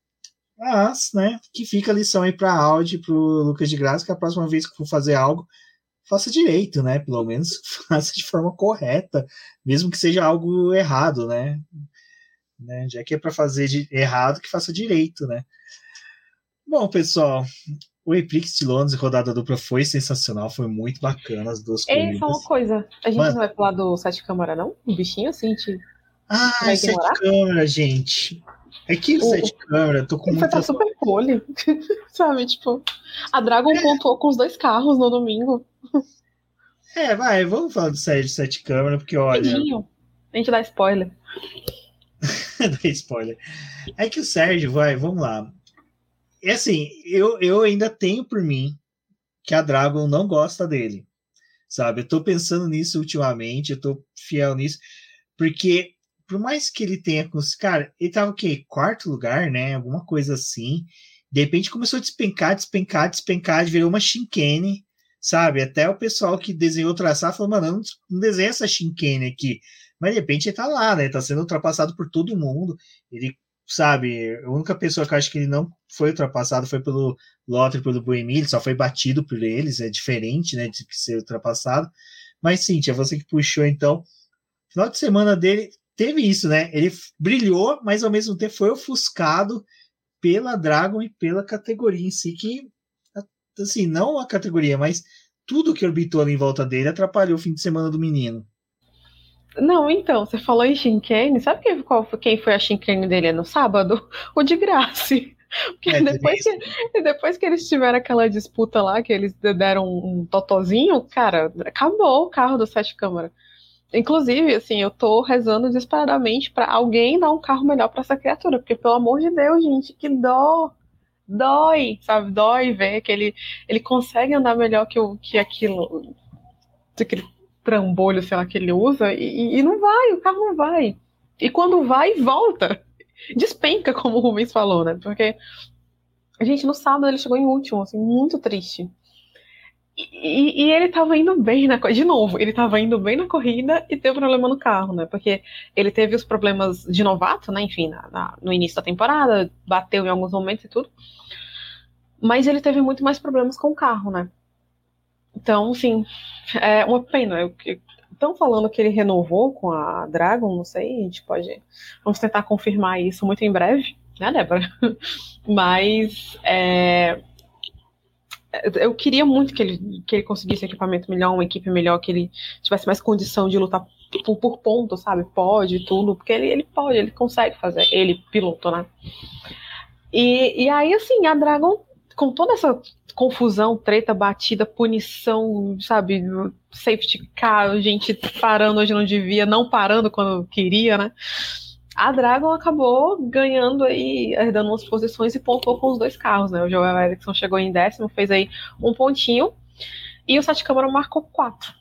Mas, né, que fica a lição aí para Audi, para o Lucas de Graça, que a próxima vez que for fazer algo, faça direito, né? Pelo menos faça de forma correta, mesmo que seja algo errado, né? né? Já que é para fazer de errado, que faça direito, né? Bom, pessoal, o Eprix de Londres, rodada dupla, foi sensacional, foi muito bacana as duas coisas. Ei, só uma coisa, a gente Mano. não vai falar do Sete Câmara, não? O bichinho, assim, te... Ah, vai Sete Câmara, gente. É que o Sete Câmara, tô com muita... Tá super pole, sabe, tipo... A Dragon é. pontuou com os dois carros no domingo. É, vai, vamos falar do Sete, Sete Câmara, porque olha... Pedinho. A gente dá spoiler. dá spoiler. É que o Sérgio, vai, vamos lá é assim, eu, eu ainda tenho por mim que a Dragon não gosta dele. Sabe? Eu tô pensando nisso ultimamente, eu tô fiel nisso, porque por mais que ele tenha. Cara, ele tava o quê? Quarto lugar, né? Alguma coisa assim. De repente começou a despencar, despencar, despencar, virou uma Shinkane, sabe? Até o pessoal que desenhou o traçado falou, mano, não, desenha essa Shinkane aqui. Mas de repente ele tá lá, né? Tá sendo ultrapassado por todo mundo. Ele sabe, a única pessoa que eu acho que ele não foi ultrapassado foi pelo Lotter, pelo Boemi, ele só foi batido por eles, é diferente, né, de ser ultrapassado. Mas, Cintia, você que puxou, então, final de semana dele teve isso, né, ele brilhou, mas ao mesmo tempo foi ofuscado pela Dragon e pela categoria em si, que, assim, não a categoria, mas tudo que orbitou ali em volta dele atrapalhou o fim de semana do menino. Não, então, você falou em Shinkane, sabe quem, qual, quem foi a Shinkane dele no sábado? O de Graça. Porque é, depois, que, depois que eles tiveram aquela disputa lá, que eles deram um totozinho, cara, acabou o carro do Sete Câmara. Inclusive, assim, eu tô rezando desesperadamente para alguém dar um carro melhor para essa criatura, porque pelo amor de Deus, gente, que dó. Dói, sabe? Dói ver que ele, ele consegue andar melhor que, o, que aquilo. Aquele trambolho, sei lá, que ele usa, e, e não vai, o carro não vai. E quando vai, volta. Despenca, como o Rubens falou, né? Porque, gente, no sábado ele chegou em último, assim, muito triste. E, e, ele tava indo bem na de novo, ele tava indo bem na corrida e teve problema no carro, né? Porque ele teve os problemas de novato, né? Enfim, na, na, no início da temporada, bateu em alguns momentos e tudo. Mas ele teve muito mais problemas com o carro, né? Então, sim, é uma pena. Estão falando que ele renovou com a Dragon, não sei, a gente pode. Vamos tentar confirmar isso muito em breve, né, Débora? Mas é, eu queria muito que ele, que ele conseguisse equipamento melhor, uma equipe melhor, que ele tivesse mais condição de lutar por, por ponto, sabe? Pode, tudo, porque ele, ele pode, ele consegue fazer, ele, piloto, né? E, e aí, assim, a Dragon com toda essa confusão, treta, batida, punição, sabe, safety car, gente parando onde não devia, não parando quando queria, né? A Dragon acabou ganhando aí, herdando umas posições e pontuou com os dois carros, né? O Joel Erickson chegou em décimo, fez aí um pontinho, e o Sete Câmara marcou quatro.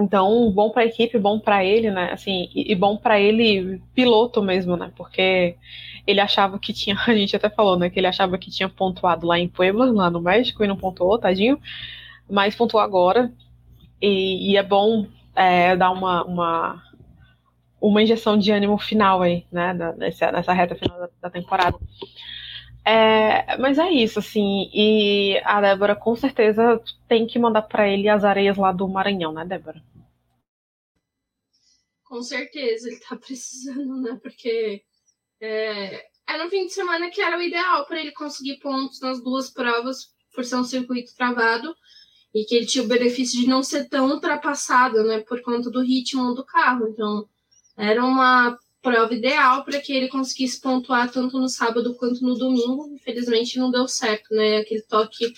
Então, bom para a equipe, bom para ele, né? Assim, e, e bom para ele piloto mesmo, né? Porque ele achava que tinha, a gente até falou, né, que ele achava que tinha pontuado lá em Puebla, lá no México, e não pontuou, tadinho, mas pontuou agora, e, e é bom é, dar uma, uma, uma injeção de ânimo final aí, né, nessa, nessa reta final da, da temporada. É, mas é isso, assim, e a Débora com certeza tem que mandar para ele as areias lá do Maranhão, né, Débora? Com certeza, ele tá precisando, né, porque é, era um fim de semana que era o ideal para ele conseguir pontos nas duas provas, por ser um circuito travado, e que ele tinha o benefício de não ser tão ultrapassado, né, por conta do ritmo do carro. Então, era uma prova ideal para que ele conseguisse pontuar tanto no sábado quanto no domingo. Infelizmente, não deu certo, né? Aquele toque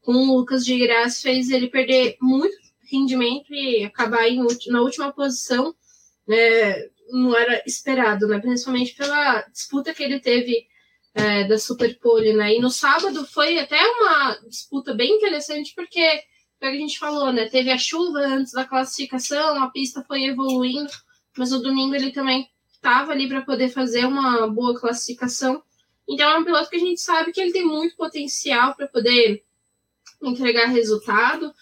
com o Lucas de Graça fez ele perder muito rendimento e acabar em, na última posição. Né? Não era esperado, né? Principalmente pela disputa que ele teve é, da Superpole, né? E no sábado foi até uma disputa bem interessante, porque, como a gente falou, né? Teve a chuva antes da classificação, a pista foi evoluindo, mas no domingo ele também estava ali para poder fazer uma boa classificação. Então é um piloto que a gente sabe que ele tem muito potencial para poder entregar resultado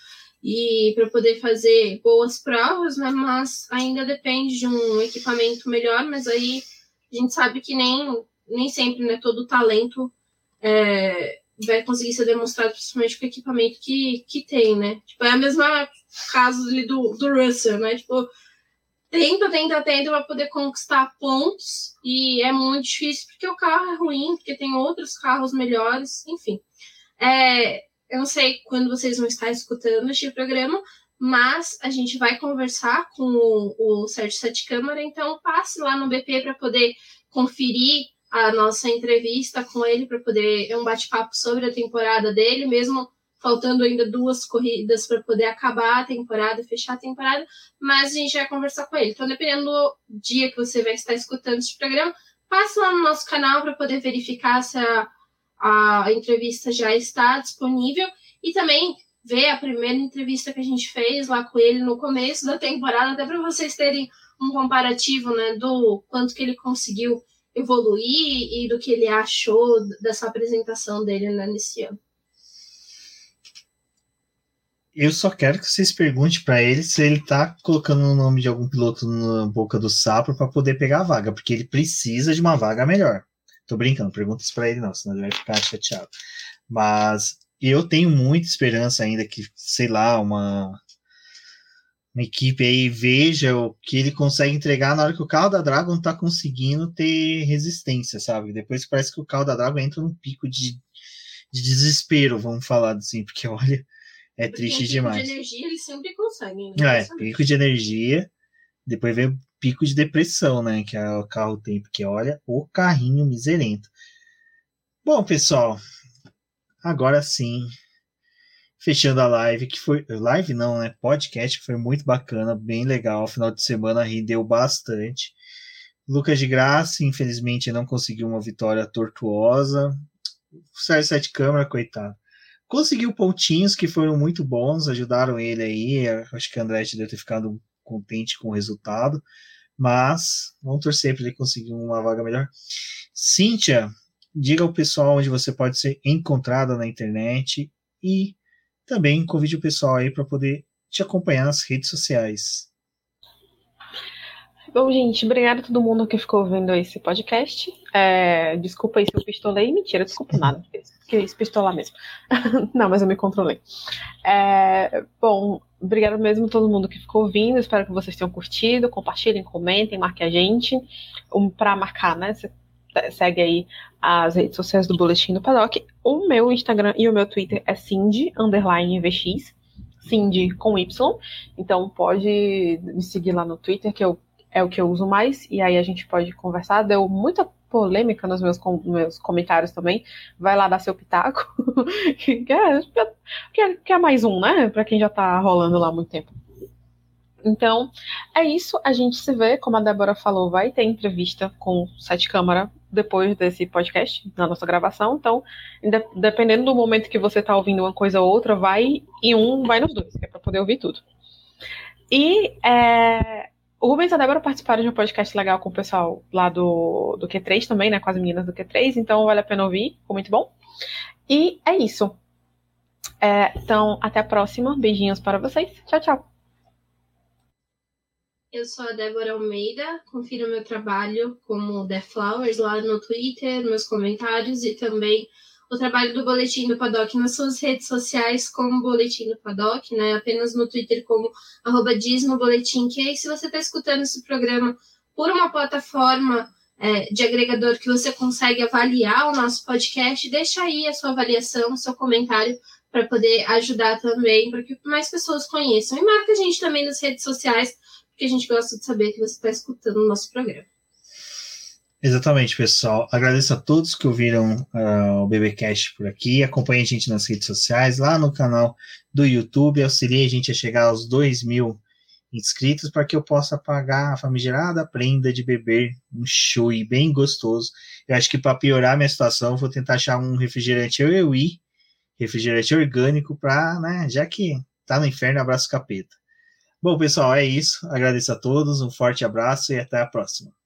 e para poder fazer boas provas, né? Mas ainda depende de um equipamento melhor, mas aí a gente sabe que nem, nem sempre né, todo talento é, vai conseguir ser demonstrado, principalmente com o equipamento que, que tem, né? Tipo, é a mesma caso ali do, do Russell, né? Tipo, tenta, tenta, tenta para poder conquistar pontos e é muito difícil porque o carro é ruim, porque tem outros carros melhores, enfim. É, eu não sei quando vocês vão estar escutando este programa, mas a gente vai conversar com o, o Sérgio Sete Câmara, então passe lá no BP para poder conferir a nossa entrevista com ele, para poder é um bate-papo sobre a temporada dele, mesmo faltando ainda duas corridas para poder acabar a temporada, fechar a temporada, mas a gente vai conversar com ele. Então, dependendo do dia que você vai estar escutando este programa, passe lá no nosso canal para poder verificar se a a entrevista já está disponível e também ver a primeira entrevista que a gente fez lá com ele no começo da temporada, até para vocês terem um comparativo, né, do quanto que ele conseguiu evoluir e do que ele achou dessa apresentação dele né, nesse ano. Eu só quero que vocês perguntem para ele se ele tá colocando o nome de algum piloto na boca do sapo para poder pegar a vaga, porque ele precisa de uma vaga melhor. Tô brincando, perguntas para ele não, senão ele vai ficar chateado. Mas eu tenho muita esperança ainda que, sei lá, uma, uma equipe aí veja o que ele consegue entregar na hora que o carro da Dragon tá conseguindo ter resistência, sabe? Depois parece que o carro da Dragon entra num pico de, de desespero, vamos falar assim, porque olha, é porque triste demais. Pico de energia eles sempre conseguem, né? É, pico de energia, depois vem pico de depressão, né? Que é o carro tem, porque olha, o carrinho miserento. Bom, pessoal, agora sim, fechando a live, que foi. Live não, né? Podcast, que foi muito bacana, bem legal. Final de semana rendeu bastante. Lucas de Graça, infelizmente, não conseguiu uma vitória tortuosa. O Sérgio Sete Câmara, coitado. Conseguiu pontinhos que foram muito bons, ajudaram ele aí. Acho que o André deve ter ficado contente com o resultado. Mas vamos torcer para ele conseguir uma vaga melhor. Cíntia, diga ao pessoal onde você pode ser encontrada na internet e também convide o pessoal aí para poder te acompanhar nas redes sociais. Bom, gente, obrigada a todo mundo que ficou vendo esse podcast. É, desculpa aí se eu pistolei. Mentira, desculpa nada, isso pistolar mesmo. Não, mas eu me controlei. É, bom, obrigado mesmo todo mundo que ficou ouvindo. Espero que vocês tenham curtido. Compartilhem, comentem, marquem a gente. Um, para marcar, né? Você segue aí as redes sociais do Boletim do Paddock. O meu Instagram e o meu Twitter é Cindy, Cindy com Y. Então pode me seguir lá no Twitter, que eu, é o que eu uso mais, e aí a gente pode conversar. Deu muita polêmica nos meus, com, meus comentários também. Vai lá dar seu pitaco. é, que, é, que é mais um, né? Pra quem já tá rolando lá há muito tempo. Então, é isso. A gente se vê, como a Débora falou, vai ter entrevista com Sete Câmara depois desse podcast, na nossa gravação. Então, dependendo do momento que você está ouvindo uma coisa ou outra, vai em um, vai nos dois, que é para poder ouvir tudo. E é, o Rubens e a Débora participaram de um podcast legal com o pessoal lá do, do Q3 também, né? Com as meninas do Q3, então vale a pena ouvir, ficou muito bom. E é isso. É, então, até a próxima. Beijinhos para vocês. Tchau, tchau. Eu sou a Débora Almeida, confira meu trabalho como The Flowers lá no Twitter, meus comentários e também o trabalho do Boletim do Paddock nas suas redes sociais como Boletim do Paddock, né? Apenas no Twitter como arroba Boletim, que aí se você está escutando esse programa por uma plataforma é, de agregador que você consegue avaliar o nosso podcast, deixa aí a sua avaliação, o seu comentário para poder ajudar também, para que mais pessoas conheçam. E marca a gente também nas redes sociais porque a gente gosta de saber que você está escutando o nosso programa. Exatamente, pessoal. Agradeço a todos que ouviram uh, o BBcast por aqui. Acompanhe a gente nas redes sociais, lá no canal do YouTube. Auxilie a gente a chegar aos 2 mil inscritos para que eu possa pagar a famigerada prenda de beber um chui bem gostoso. Eu acho que para piorar minha situação, vou tentar achar um refrigerante eu e refrigerante orgânico para, né, já que tá no inferno, abraço capeta. Bom, pessoal, é isso. Agradeço a todos, um forte abraço e até a próxima.